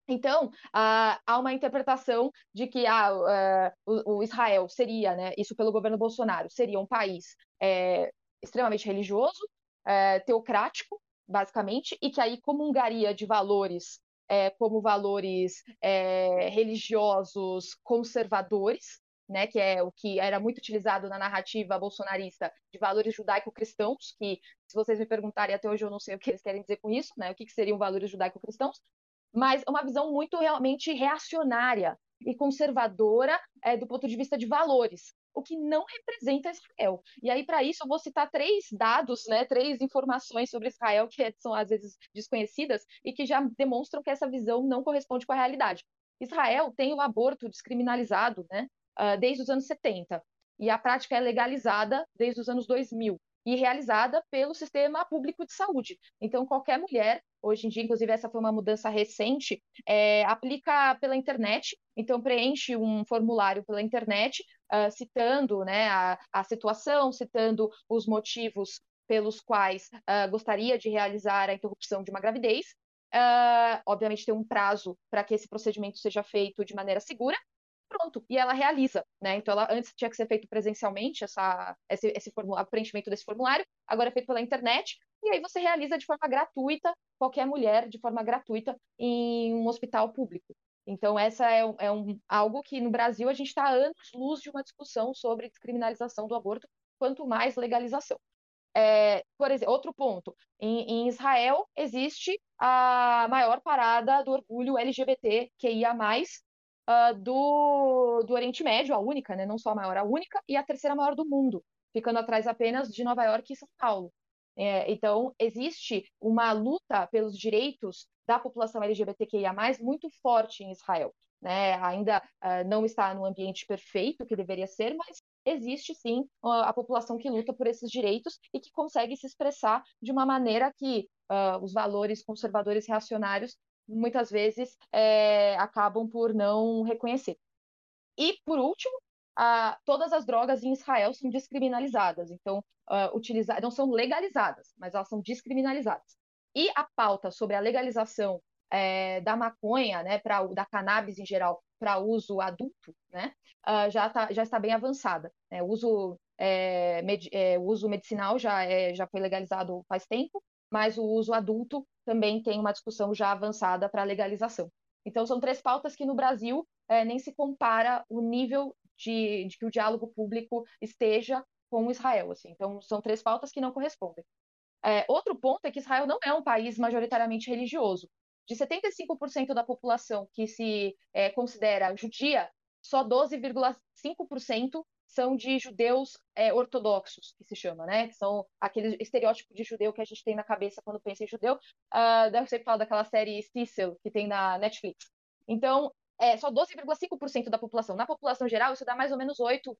Então, há uma interpretação de que ah, o, Israel seria, né, isso pelo governo Bolsonaro, seria um país é, extremamente religioso, é, teocrático, basicamente, e que aí comungaria de valores é, como valores é, religiosos conservadores, né, que é o que era muito utilizado na narrativa bolsonarista de valores judaico-cristãos, que se vocês me perguntarem até hoje eu não sei o que eles querem dizer com isso, né, o que, que seriam valores judaico-cristãos, mas uma visão muito realmente reacionária e conservadora é, do ponto de vista de valores, o que não representa Israel. E aí, para isso, eu vou citar três dados, né, três informações sobre Israel que são às vezes desconhecidas e que já demonstram que essa visão não corresponde com a realidade. Israel tem o aborto descriminalizado né, uh, desde os anos 70. E a prática é legalizada desde os anos 2000 e realizada pelo sistema público de saúde. Então, qualquer mulher, hoje em dia, inclusive essa foi uma mudança recente, é, aplica pela internet, então preenche um formulário pela internet, uh, citando né, a, a, situação, citando os motivos pelos quais uh, gostaria de realizar a interrupção de uma gravidez. Uh, obviamente, tem um prazo para que esse procedimento seja feito de maneira segura, pronto, e ela realiza, né? Então, ela antes tinha que ser feito presencialmente, essa, esse, esse preenchimento desse formulário, agora é feito pela internet, e aí você realiza de forma gratuita, qualquer mulher, de forma gratuita, em um hospital público. Então, essa é, é um, algo que no Brasil a gente está anos-luz de uma discussão sobre descriminalização do aborto, quanto mais legalização. É, por exemplo, outro ponto, em, em, Israel existe a maior parada do orgulho LGBT que ia mais uh, do, do Oriente Médio, a única, né? não só a maior, a única, e a terceira maior do mundo, ficando atrás apenas de Nova York e São Paulo. É, então, existe uma luta pelos direitos da população LGBTQIA, muito forte em Israel. Né? Ainda uh, não está no ambiente perfeito que deveria ser, mas existe sim a população que luta por esses direitos e que consegue se expressar de uma maneira que uh, os valores conservadores reacionários muitas vezes é, acabam por não reconhecer. E, por último, uh, todas as drogas em Israel são descriminalizadas, então, uh, não são legalizadas, mas elas são descriminalizadas. E a pauta sobre a legalização é, da maconha, né, pra, da cannabis em geral, para uso adulto, né, uh, já, tá, já está bem avançada. Né? O, uso, é, med, é, o uso medicinal já, é, já foi legalizado faz tempo, mas o uso adulto também tem uma discussão já avançada para legalização. Então, são três pautas que no Brasil é, nem se compara o nível de, de, que o diálogo público esteja com Israel. Assim. Então, são três pautas que não correspondem. É, outro ponto é que Israel não é um país majoritariamente religioso. De 75% da população que se é, considera judia, só 12,5% são de judeus é, ortodoxos, que se chama, né? Que são aquele estereótipo de judeu que a gente tem na cabeça quando pensa em judeu. Uh, deve ser falar daquela série Stissel, que tem na Netflix. Então, é só 12,5% da população. Na população geral, isso dá mais ou menos 8%.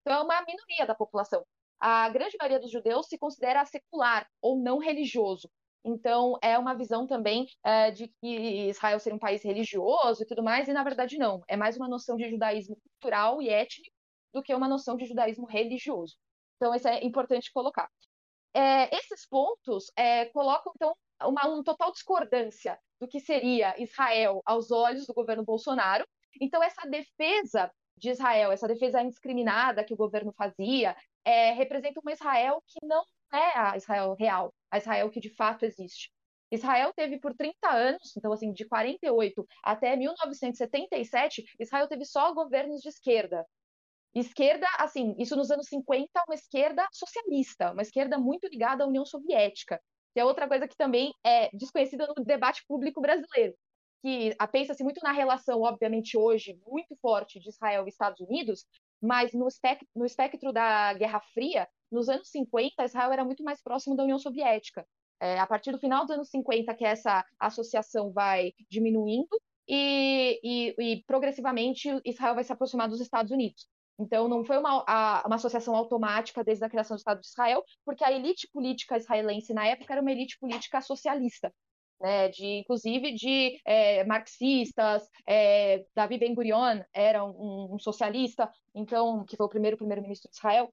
Então, é uma minoria da população. A grande maioria dos judeus se considera secular ou não religioso. Então, é uma visão também é, de que Israel seria um país religioso e tudo mais, e na verdade não. É mais uma noção de judaísmo cultural e étnico do que uma noção de judaísmo religioso. Então, isso é importante colocar. É, esses pontos é, colocam, então, uma, total discordância do que seria Israel aos olhos do governo Bolsonaro. Então, essa defesa de Israel, essa defesa indiscriminada que o governo fazia, é, representa uma Israel que não é a Israel real, a Israel que de fato existe. Israel teve por 30 anos, então assim, de 48 até 1977, Israel teve só governos de esquerda. Esquerda, assim, isso nos anos 50, uma esquerda socialista, uma esquerda muito ligada à União Soviética, que é outra coisa que também é desconhecida no debate público brasileiro, que pensa-se muito na relação, obviamente, hoje, muito forte de Israel e Estados Unidos, mas no espectro, no espectro da Guerra Fria, nos anos 50, Israel era muito mais próximo da União Soviética. É, a partir do final dos anos 50, que essa associação vai diminuindo, e, e, e progressivamente Israel vai se aproximar dos Estados Unidos. Então, não foi uma, a, uma associação automática desde a criação do Estado de Israel, porque a elite política israelense na época era uma elite política socialista, né, de, inclusive de é, marxistas, é, Davi Ben-Gurion era um, um, socialista, então que foi o primeiro primeiro-ministro de Israel.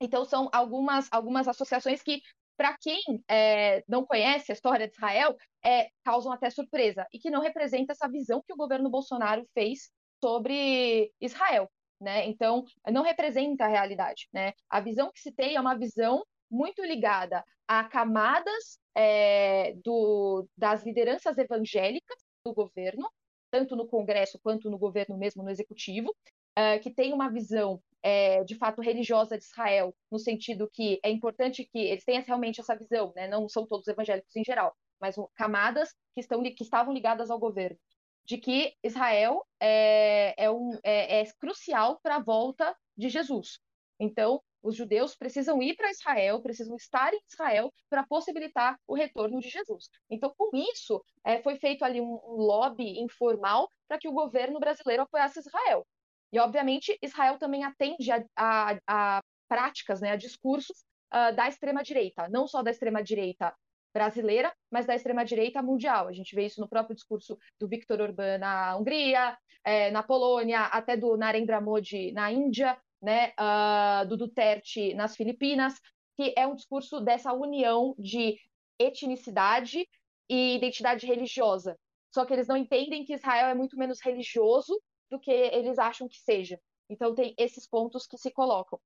Então, são algumas, algumas associações que, para quem é, não conhece a história de Israel, é, causam até surpresa, e que não representa essa visão que o governo Bolsonaro fez sobre Israel. Né? Então, não representa a realidade. Né? A visão que se tem é uma visão muito ligada a camadas é, do, das lideranças evangélicas do governo, tanto no Congresso quanto no governo mesmo, no executivo, uh, que tem uma visão é, de fato religiosa de Israel, no sentido que é importante que eles tenham realmente essa visão, né? não são todos evangélicos em geral, mas camadas que, estão, que estavam ligadas ao governo, de que Israel é, é, um, é, é crucial para a volta de Jesus. Então, os judeus precisam ir para Israel, precisam estar em Israel para possibilitar o retorno de Jesus. Então, com isso, é, foi feito ali um, lobby informal para que o governo brasileiro apoiasse Israel. E, obviamente, Israel também atende a, a, a práticas, né, a discursos uh, da extrema-direita, não só da extrema-direita brasileira, mas da extrema-direita mundial. A gente vê isso no próprio discurso do Viktor Orbán na Hungria, é, na Polônia, até do Narendra Modi na Índia, né, uh, do Duterte nas Filipinas, que é um discurso dessa união de etnicidade e identidade religiosa. Só que eles não entendem que Israel é muito menos religioso do que eles acham que seja. Então tem esses pontos que se colocam.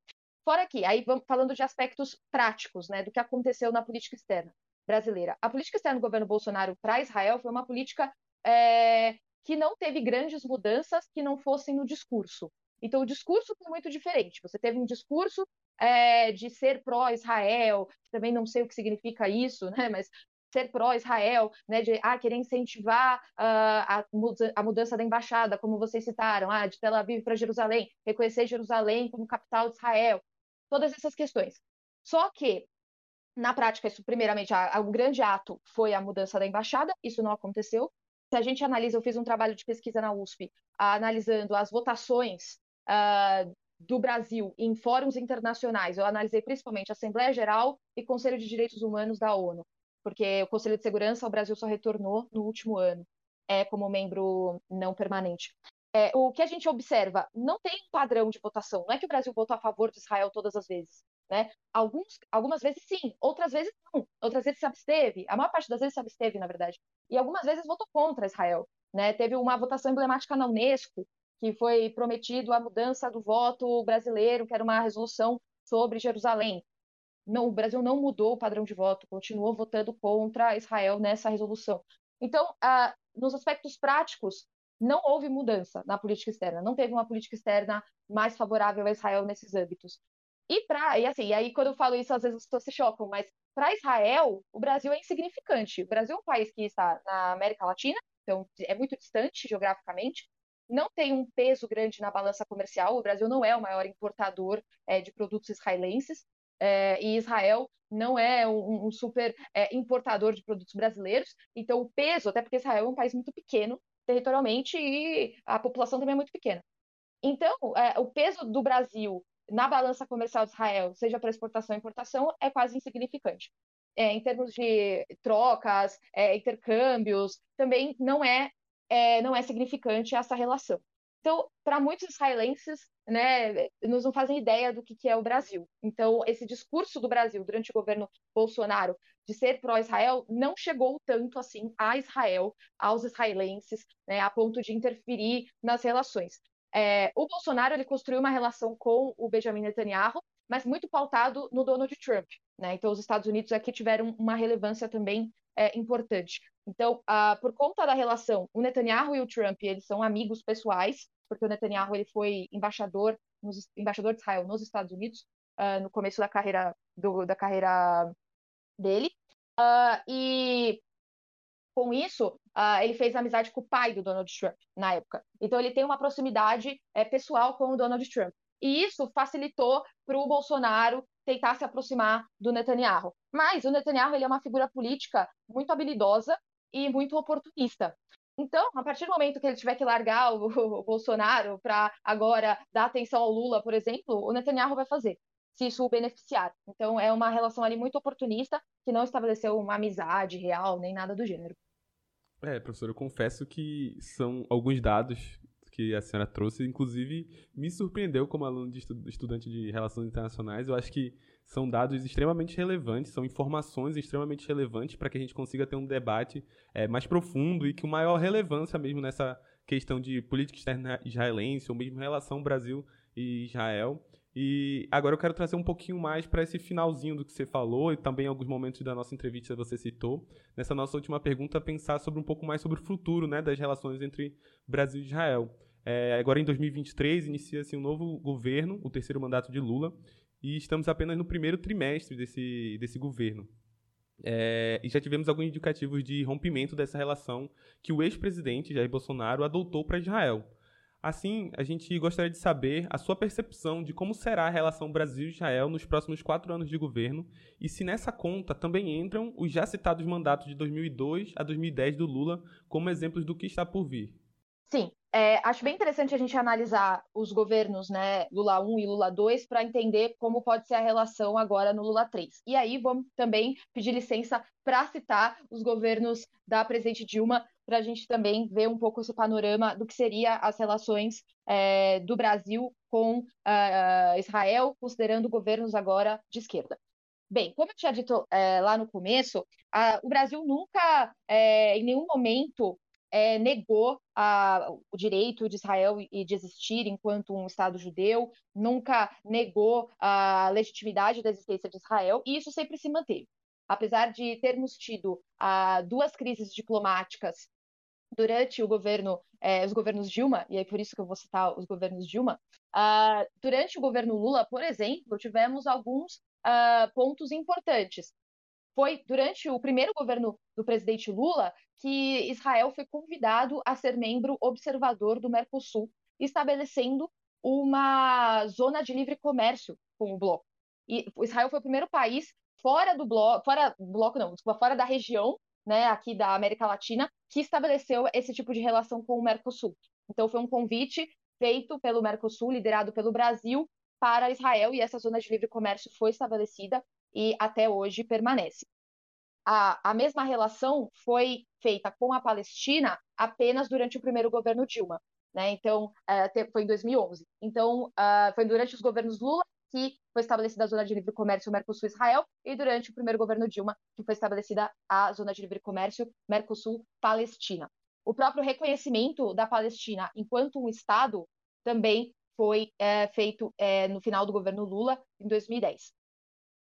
Fora aqui, aí vamos falando de aspectos práticos, né, do que aconteceu na política externa brasileira. A política externa do governo Bolsonaro para Israel foi uma política é, que não teve grandes mudanças que não fossem no discurso. Então, o discurso foi muito diferente. Você teve um discurso é, de ser pró-Israel, também não sei o que significa isso, né? mas ser pró-Israel, né, de ah, querer incentivar uh, a, mudança da embaixada, como vocês citaram, ah, de Tel Aviv para Jerusalém, reconhecer Jerusalém como capital de Israel, todas essas questões. Só que, na prática, isso, primeiramente, o um grande ato foi a mudança da embaixada, isso não aconteceu. Se a gente analisa, eu fiz um trabalho de pesquisa na USP, uh, analisando as votações uh, do Brasil em fóruns internacionais. Eu analisei principalmente a Assembleia Geral e Conselho de Direitos Humanos da ONU porque o Conselho de Segurança o Brasil só retornou no último ano, é como membro não permanente. É, o que a gente observa, não tem um padrão de votação. Não é que o Brasil votou a favor de Israel todas as vezes. Né? Alguns, algumas vezes sim, outras vezes não. Outras vezes se absteve. A maior parte das vezes se absteve, na verdade. E algumas vezes votou contra Israel. Né? Teve uma votação emblemática na Unesco, que foi prometido a mudança do voto brasileiro, que era uma resolução sobre Jerusalém não, o Brasil não mudou o padrão de voto, continuou votando contra Israel nessa resolução. Então, ah, nos aspectos práticos, não houve mudança na política externa, não teve uma política externa mais favorável a Israel nesses âmbitos. E para, e assim, aí quando eu falo isso, às vezes as pessoas se chocam, mas para Israel, o Brasil é insignificante. O Brasil é um país que está na América Latina, então é muito distante geograficamente, não tem um peso grande na balança comercial. O Brasil não é o maior importador é, de produtos israelenses é, e Israel não é um, um super é, importador de produtos brasileiros, então o peso, até porque Israel é um país muito pequeno territorialmente e a população também é muito pequena. Então, é, o peso do Brasil na balança comercial de Israel, seja para exportação ou importação, é quase insignificante. É, em termos de trocas, é, intercâmbios, também não é, é, não é significante essa relação. Então, para muitos israelenses, né, nos não fazem ideia do que, que é o Brasil. Então, esse discurso do Brasil durante o governo Bolsonaro de ser pró-Israel não chegou tanto assim a Israel, aos israelenses, né, a ponto de interferir nas relações. É, o Bolsonaro ele construiu uma relação com o Benjamin Netanyahu, mas muito pautado no Donald Trump. Né? Então, os Estados Unidos aqui tiveram uma relevância também é, importante. Então, uh, por conta da relação, o Netanyahu e o Trump, eles são amigos pessoais, porque o Netanyahu ele foi embaixador, nos, embaixador de Israel nos Estados Unidos uh, no começo da carreira do, da carreira dele. Uh, e com isso, ele fez amizade com o pai do Donald Trump na época. Então ele tem uma proximidade é, pessoal com o Donald Trump. E isso facilitou para o Bolsonaro tentar se aproximar do Netanyahu. Mas o Netanyahu ele é uma figura política muito habilidosa e muito oportunista. Então, a partir do momento que ele tiver que largar o, o Bolsonaro para agora dar atenção ao Lula, por exemplo, o Netanyahu vai fazer, se isso o beneficiar. Então, é uma relação ali muito oportunista que não estabeleceu uma amizade real nem nada do gênero. É, professor, eu confesso que são alguns dados que a senhora trouxe, inclusive me surpreendeu como aluno de estudante de relações internacionais. Eu acho que são dados extremamente relevantes, são informações extremamente relevantes para que a gente consiga ter um debate é, mais profundo e com maior relevância mesmo nessa questão de política externa israelense, ou mesmo relação Brasil e Israel. E agora eu quero trazer um pouquinho mais para esse finalzinho do que você falou e também alguns momentos da nossa entrevista você citou. Nessa nossa última pergunta, pensar sobre um pouco mais sobre o futuro né, das relações entre Brasil e Israel. É, agora, em 2023, inicia-se um novo governo, o terceiro mandato de Lula, e estamos apenas no primeiro trimestre desse, desse governo. É, e já tivemos alguns indicativos de rompimento dessa relação que o ex-presidente Jair Bolsonaro adotou para Israel. Assim, a gente gostaria de saber a sua percepção de como será a relação Brasil-Israel nos próximos quatro anos de governo e se nessa conta também entram os já citados mandatos de 2002 a 2010 do Lula como exemplos do que está por vir. Sim, é, acho bem interessante a gente analisar os governos, né, Lula 1 e Lula 2, para entender como pode ser a relação agora no Lula 3. E aí vamos também pedir licença para citar os governos da presidente Dilma, para a gente também ver um pouco esse panorama do que seria as relações é, do Brasil com uh, Israel, considerando governos agora de esquerda. Bem, como eu tinha dito é, lá no começo, a, o Brasil nunca, é, em nenhum momento, é, negou a, o direito de Israel e de existir enquanto um Estado judeu, nunca negou a legitimidade da existência de Israel, e isso sempre se manteve. Apesar de termos tido a, duas crises diplomáticas durante o governo, é, os governos Dilma, e é por isso que eu vou citar os governos Dilma, durante o governo Lula, por exemplo, tivemos alguns pontos importantes foi durante o primeiro governo do presidente Lula que Israel foi convidado a ser membro observador do Mercosul, estabelecendo uma zona de livre comércio com o bloco. E Israel foi o primeiro país fora do bloco, fora bloco não, desculpa, fora da região, né, aqui da América Latina, que estabeleceu esse tipo de relação com o Mercosul. Então foi um convite feito pelo Mercosul, liderado pelo Brasil, para Israel e essa zona de livre comércio foi estabelecida e até hoje permanece. A, a mesma relação foi feita com a Palestina apenas durante o primeiro governo Dilma. Né? Então, uh, foi em 2011. Então, uh, foi durante os governos Lula que foi estabelecida a Zona de Livre Comércio Mercosul-Israel e durante o primeiro governo Dilma que foi estabelecida a Zona de Livre Comércio Mercosul-Palestina. O próprio reconhecimento da Palestina enquanto um Estado também foi é, feito é, no final do governo Lula, em 2010.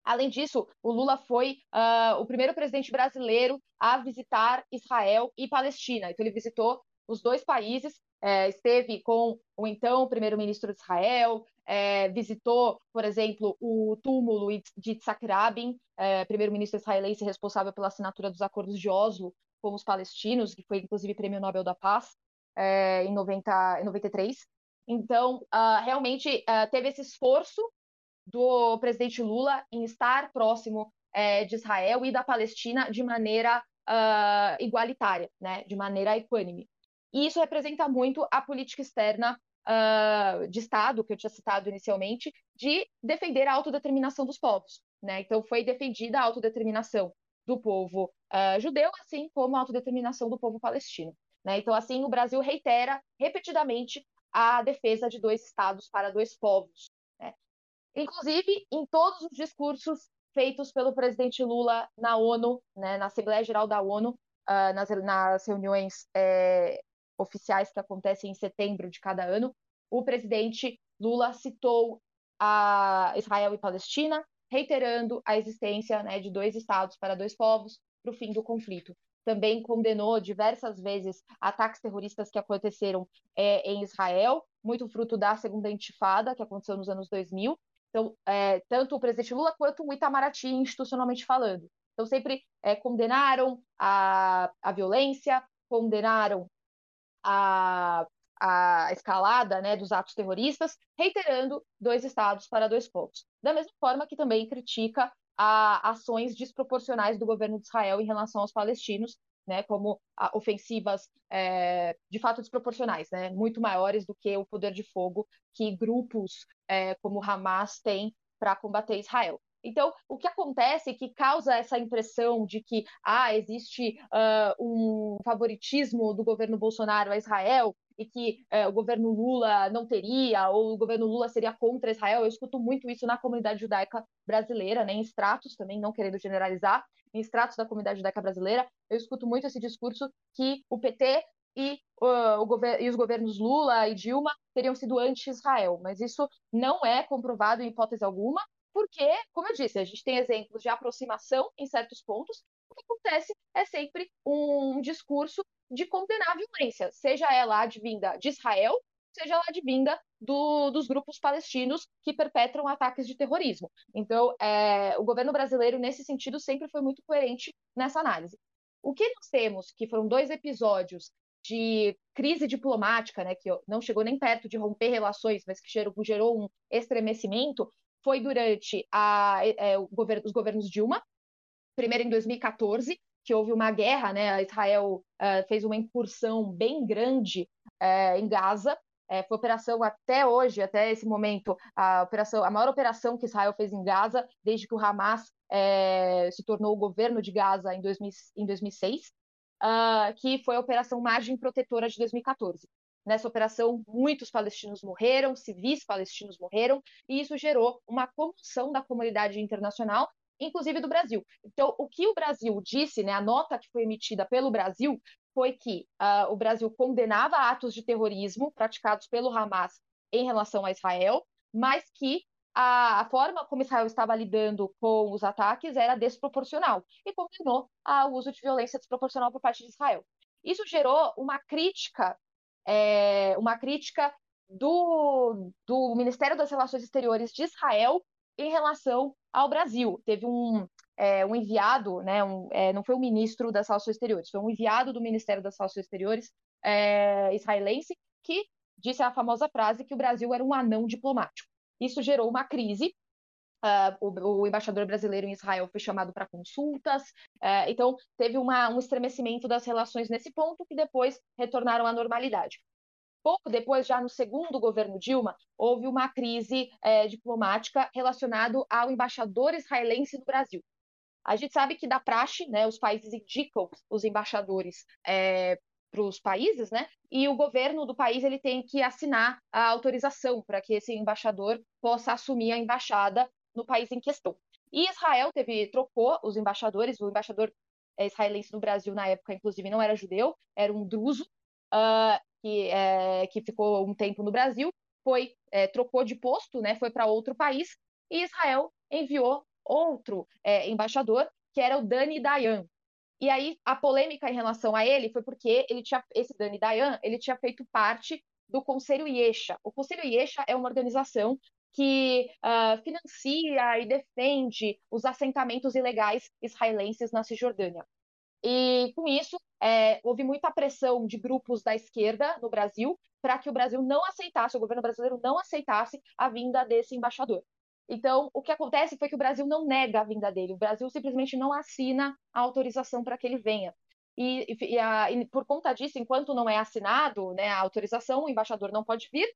Além disso, o Lula foi uh, o primeiro presidente brasileiro a visitar Israel e Palestina. Então, ele visitou os dois países, é, esteve com o então primeiro-ministro de Israel, é, visitou, por exemplo, o túmulo de Yitzhak Rabin, é, primeiro-ministro israelense responsável pela assinatura dos acordos de Oslo com os palestinos, que foi inclusive prêmio Nobel da Paz é, em, 90, em 93. Então, uh, realmente uh, teve esse esforço do presidente Lula em estar próximo é, de Israel e da Palestina de maneira uh, igualitária, né, de maneira equânime. E isso representa muito a política externa uh, de Estado, que eu tinha citado inicialmente, de defender a autodeterminação dos povos. Né? Então, foi defendida a autodeterminação do povo uh, judeu, assim como a autodeterminação do povo palestino. Né? Então, assim, o Brasil reitera repetidamente a defesa de dois estados para dois povos. Né? Inclusive, em todos os discursos feitos pelo presidente Lula na ONU, né, na Assembleia Geral da ONU, uh, nas, nas, reuniões é, oficiais que acontecem em setembro de cada ano, o presidente Lula citou a Israel e Palestina, reiterando a existência né, de dois estados para dois povos para o fim do conflito. Também condenou diversas vezes ataques terroristas que aconteceram é, em Israel, muito fruto da segunda intifada, que aconteceu nos anos 2000, então, é, tanto o presidente Lula quanto o Itamaraty, institucionalmente falando. Então, sempre é, condenaram a, a violência, condenaram a, a escalada né, dos atos terroristas, reiterando dois estados para dois povos. Da mesma forma que também critica a, ações desproporcionais do governo de Israel em relação aos palestinos, né, como ofensivas é, de fato desproporcionais, né, muito maiores do que o poder de fogo que grupos é, como Hamas têm para combater Israel. Então, o que acontece que causa essa impressão de que ah, existe uh, um favoritismo do governo Bolsonaro a Israel e que uh, o governo Lula não teria, ou o governo Lula seria contra Israel, eu escuto muito isso na comunidade judaica brasileira, né, em extratos também, não querendo generalizar, em extratos da comunidade judaica brasileira, eu escuto muito esse discurso que o PT e, uh, e, os governos Lula e Dilma teriam sido anti-Israel, mas isso não é comprovado em hipótese alguma, porque, como eu disse, a gente tem exemplos de aproximação em certos pontos, o que acontece é sempre um discurso de condenar a violência, seja ela advinda de Israel, seja lá de vinda do, dos grupos palestinos que perpetram ataques de terrorismo. Então, é, o governo brasileiro, nesse sentido, sempre foi muito coerente nessa análise. O que nós temos, que foram dois episódios de crise diplomática, né, que não chegou nem perto de romper relações, mas que gerou, gerou um estremecimento, foi durante a, é, governo, os governos Dilma, primeiro em 2014, que houve uma guerra, né? Israel uh, fez uma incursão bem grande uh, em Gaza. Uh, foi operação até hoje, até esse momento, a operação, a maior operação que Israel fez em Gaza desde que o Hamas se tornou o governo de Gaza em, 2000, em 2006, ah, que foi a Operação Margem Protetora de 2014. Nessa operação, muitos palestinos morreram, civis palestinos morreram, e isso gerou uma comoção da comunidade internacional inclusive do Brasil. Então, o que o Brasil disse, né, a nota que foi emitida pelo Brasil, foi que uh, o Brasil condenava atos de terrorismo praticados pelo Hamas em relação a Israel, mas que a, a, forma como Israel estava lidando com os ataques era desproporcional e condenou o uso de violência desproporcional por parte de Israel. Isso gerou uma crítica, é, uma crítica do, do Ministério das Relações Exteriores de Israel em relação ao Brasil. Teve um, é, um enviado, né, um, é, não foi o ministro das Relações Exteriores, foi um enviado do Ministério das Relações Exteriores é, israelense que disse a famosa frase que o Brasil era um anão diplomático. Isso gerou uma crise. Uh, o, o, embaixador brasileiro em Israel foi chamado para consultas, uh, então teve uma, um estremecimento das relações nesse ponto que depois retornaram à normalidade. Pouco depois, já no segundo governo Dilma, houve uma crise é, diplomática relacionada ao embaixador israelense no Brasil. A gente sabe que da praxe, né, os países indicam os embaixadores é, para os países, né? E o governo do país ele tem que assinar a autorização para que esse embaixador possa assumir a embaixada no país em questão. E Israel teve trocou os embaixadores, o embaixador é, israelense no Brasil na época, inclusive, não era judeu, era um druso. Uh, que, é, que ficou um tempo no Brasil, foi é, trocou de posto, né, foi para outro país, e Israel enviou outro é, embaixador, que era o Dani Dayan. E aí a polêmica em relação a ele foi porque ele tinha esse Dani Dayan, ele tinha feito parte do Conselho Yesha. O Conselho Yesha é uma organização que uh, financia e defende os assentamentos ilegais israelenses na Cisjordânia. E com isso, é, houve muita pressão de grupos da esquerda no Brasil para que o Brasil não aceitasse, o governo brasileiro não aceitasse a vinda desse embaixador. Então, o que acontece foi que o Brasil não nega a vinda dele, o Brasil simplesmente não assina a autorização para que ele venha. E, e, a, e, por conta disso, enquanto não é assinado né, a autorização, o embaixador não pode vir.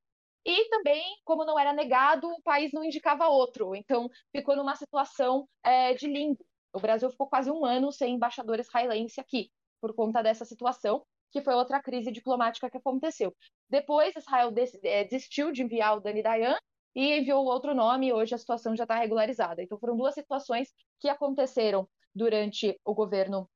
E também, como não era negado, o país não indicava outro. Então, ficou numa situação é, de limbo. O Brasil ficou quase um ano sem embaixador israelense aqui, por conta dessa situação, que foi outra crise diplomática que aconteceu. Depois, Israel é, desistiu de enviar o Dani Dayan e enviou outro nome, e hoje a situação já está regularizada. Então, foram duas situações que aconteceram durante o governo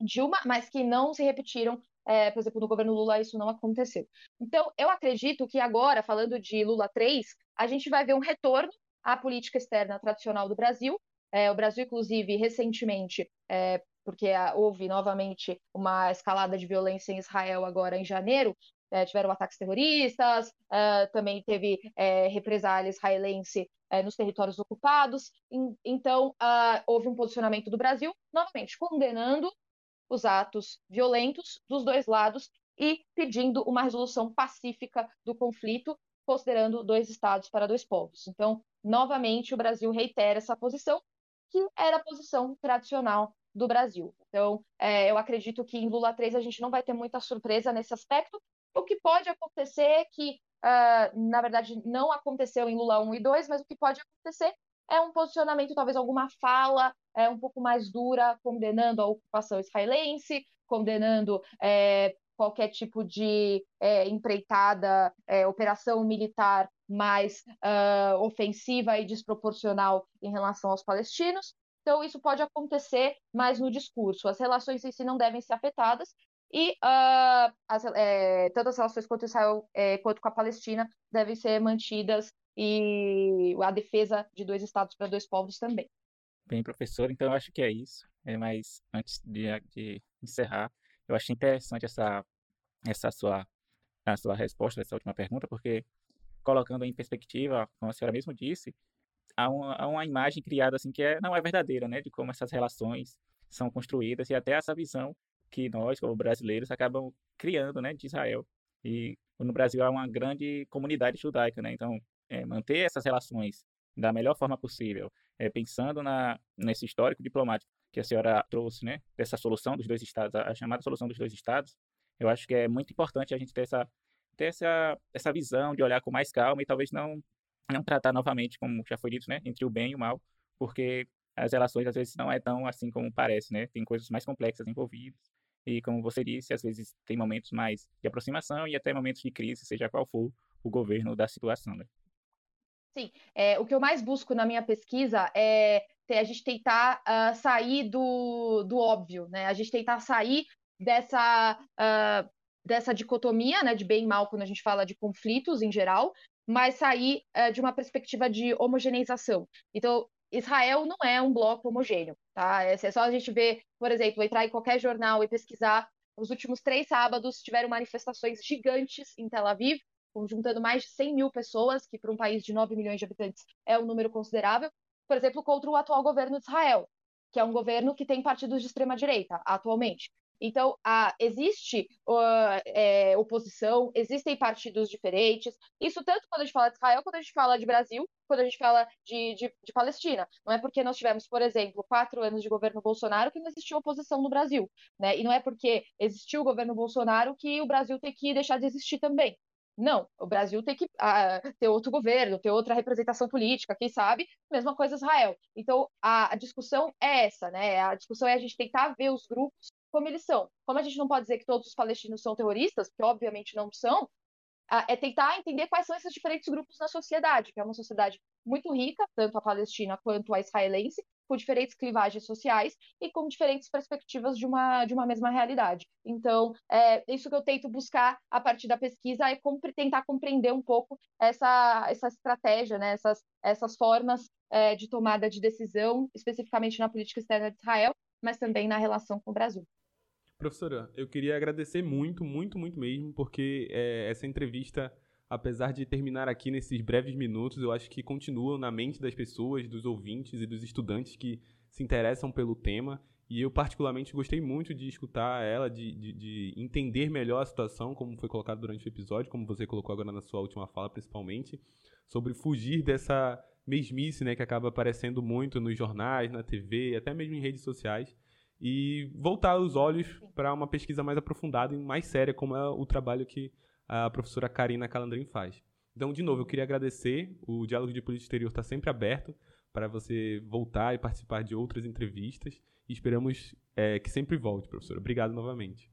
Dilma, mas que não se repetiram é, por exemplo, no governo Lula isso não aconteceu. Então, eu acredito que agora, falando de Lula 3, a gente vai ver um retorno à política externa tradicional do Brasil, é, o Brasil, inclusive, recentemente, é, porque houve novamente uma escalada de violência em Israel agora em janeiro, é, tiveram ataques terroristas, é, também teve é, represália israelense nos territórios ocupados. então, ah, houve um posicionamento do Brasil, novamente, condenando os atos violentos dos dois lados e pedindo uma resolução pacífica do conflito, considerando dois estados para dois povos. Então, novamente, o Brasil reitera essa posição que era a posição tradicional do Brasil. Então, é, eu acredito que em Lula 3 a gente não vai ter muita surpresa nesse aspecto. O que pode acontecer é que, uh, na verdade, não aconteceu em Lula 1 e 2, mas o que pode acontecer é um posicionamento, talvez alguma fala é, um pouco mais dura, condenando a ocupação israelense, condenando é, qualquer tipo de é, empreitada, é, operação militar mais uh, ofensiva e desproporcional em relação aos palestinos. Então, isso pode acontecer mais no discurso. As relações em si não devem ser afetadas e uh, as, é, tanto as relações quanto Israel é, quanto com a Palestina devem ser mantidas e a defesa de dois estados para dois povos também. Bem, professor, então eu acho que é isso. É, mas antes de, de encerrar, eu achei interessante essa, essa sua a sua resposta dessa última pergunta, porque colocando em perspectiva, como a senhora mesmo disse, há uma, há uma imagem criada assim que é, não é verdadeira, né, de como essas relações são construídas e até essa visão que nós, como brasileiros, acabam criando, né, de Israel. E no Brasil há uma grande comunidade judaica, né, então é, manter essas relações da melhor forma possível, é, pensando na, nesse histórico diplomático que a senhora trouxe, né, dessa solução dos dois estados, a, chamada solução dos dois estados, eu acho que é muito importante a gente ter essa ter essa, essa visão de olhar com mais calma e talvez não não tratar novamente, como já foi dito, né, entre o bem e o mal, porque as relações às vezes não é tão assim como parece, né? Tem coisas mais complexas envolvidas. E como você disse, às vezes tem momentos mais de aproximação e até momentos de crise, seja qual for o governo da situação, né? Sim, é, o que eu mais busco na minha pesquisa é a gente tentar uh, sair do, do óbvio, né? A gente tentar sair dessa, uh, dessa dicotomia, né, de bem e mal quando a gente fala de conflitos em geral, mas sair uh, de uma perspectiva de homogeneização. Então, Israel não é um bloco homogêneo, tá? É, é só a gente ver, por exemplo, entrar em qualquer jornal e pesquisar. Os últimos três sábados tiveram manifestações gigantes em Tel Aviv, juntando mais de 100 mil pessoas, que para um país de 9 milhões de habitantes é um número considerável, por exemplo, contra o atual governo de Israel, que é um governo que tem partidos de extrema direita atualmente. Então, a, existe uh, é, oposição, existem partidos diferentes. Isso tanto quando a gente fala de Israel, quando a gente fala de Brasil, quando a gente fala de, de, de, Palestina. Não é porque nós tivemos, por exemplo, quatro anos de governo Bolsonaro que não existiu oposição no Brasil. Né? E não é porque existiu o governo Bolsonaro que o Brasil tem que deixar de existir também. Não, o Brasil tem que uh, ter outro governo, ter outra representação política, quem sabe, mesma coisa Israel. Então, a, a, discussão é essa, né? A discussão é a gente tentar ver os grupos como eles são. Como a gente não pode dizer que todos os palestinos são terroristas, porque obviamente não são, é tentar entender quais são esses diferentes grupos na sociedade, que é uma sociedade muito rica, tanto a palestina quanto a israelense, com diferentes clivagens sociais e com diferentes perspectivas de uma, de uma mesma realidade. Então, é isso que eu tento buscar a partir da pesquisa, é compre, tentar compreender um pouco essa, essa estratégia, né, essas, essas formas é, de tomada de decisão, especificamente na política externa de Israel, mas também na relação com o Brasil. Professora, eu queria agradecer muito, muito, muito mesmo, porque é, essa entrevista, apesar de terminar aqui nesses breves minutos, eu acho que continua na mente das pessoas, dos ouvintes e dos estudantes que se interessam pelo tema. E eu, particularmente, gostei muito de escutar ela, de, de, de, entender melhor a situação, como foi colocado durante o episódio, como você colocou agora na sua última fala, principalmente, sobre fugir dessa mesmice né, que acaba aparecendo muito nos jornais, na TV, até mesmo em redes sociais e voltar os olhos para uma pesquisa mais aprofundada e mais séria, como é o trabalho que a professora Karina Calandrin faz. Então, de novo, eu queria agradecer. O Diálogo de Política Exterior está sempre aberto para você voltar e participar de outras entrevistas. E esperamos é, que sempre volte, professora. Obrigado novamente.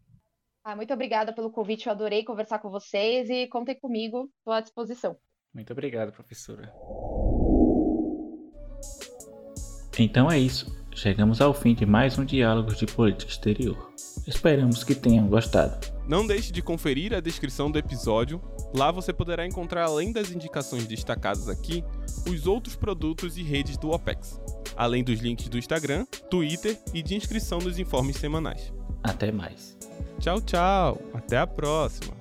Ah, muito obrigada pelo convite. Eu adorei conversar com vocês e contem comigo. Estou à disposição. Muito obrigado, professora. Então é isso. Chegamos ao fim de mais um Diálogo de Política Exterior. Esperamos que tenham gostado. Não deixe de conferir a descrição do episódio. Lá você poderá encontrar, além das indicações destacadas aqui, os outros produtos e redes do OPEX, além dos links do Instagram, Twitter e de inscrição nos informes semanais. Até mais. Tchau, tchau. Até a próxima.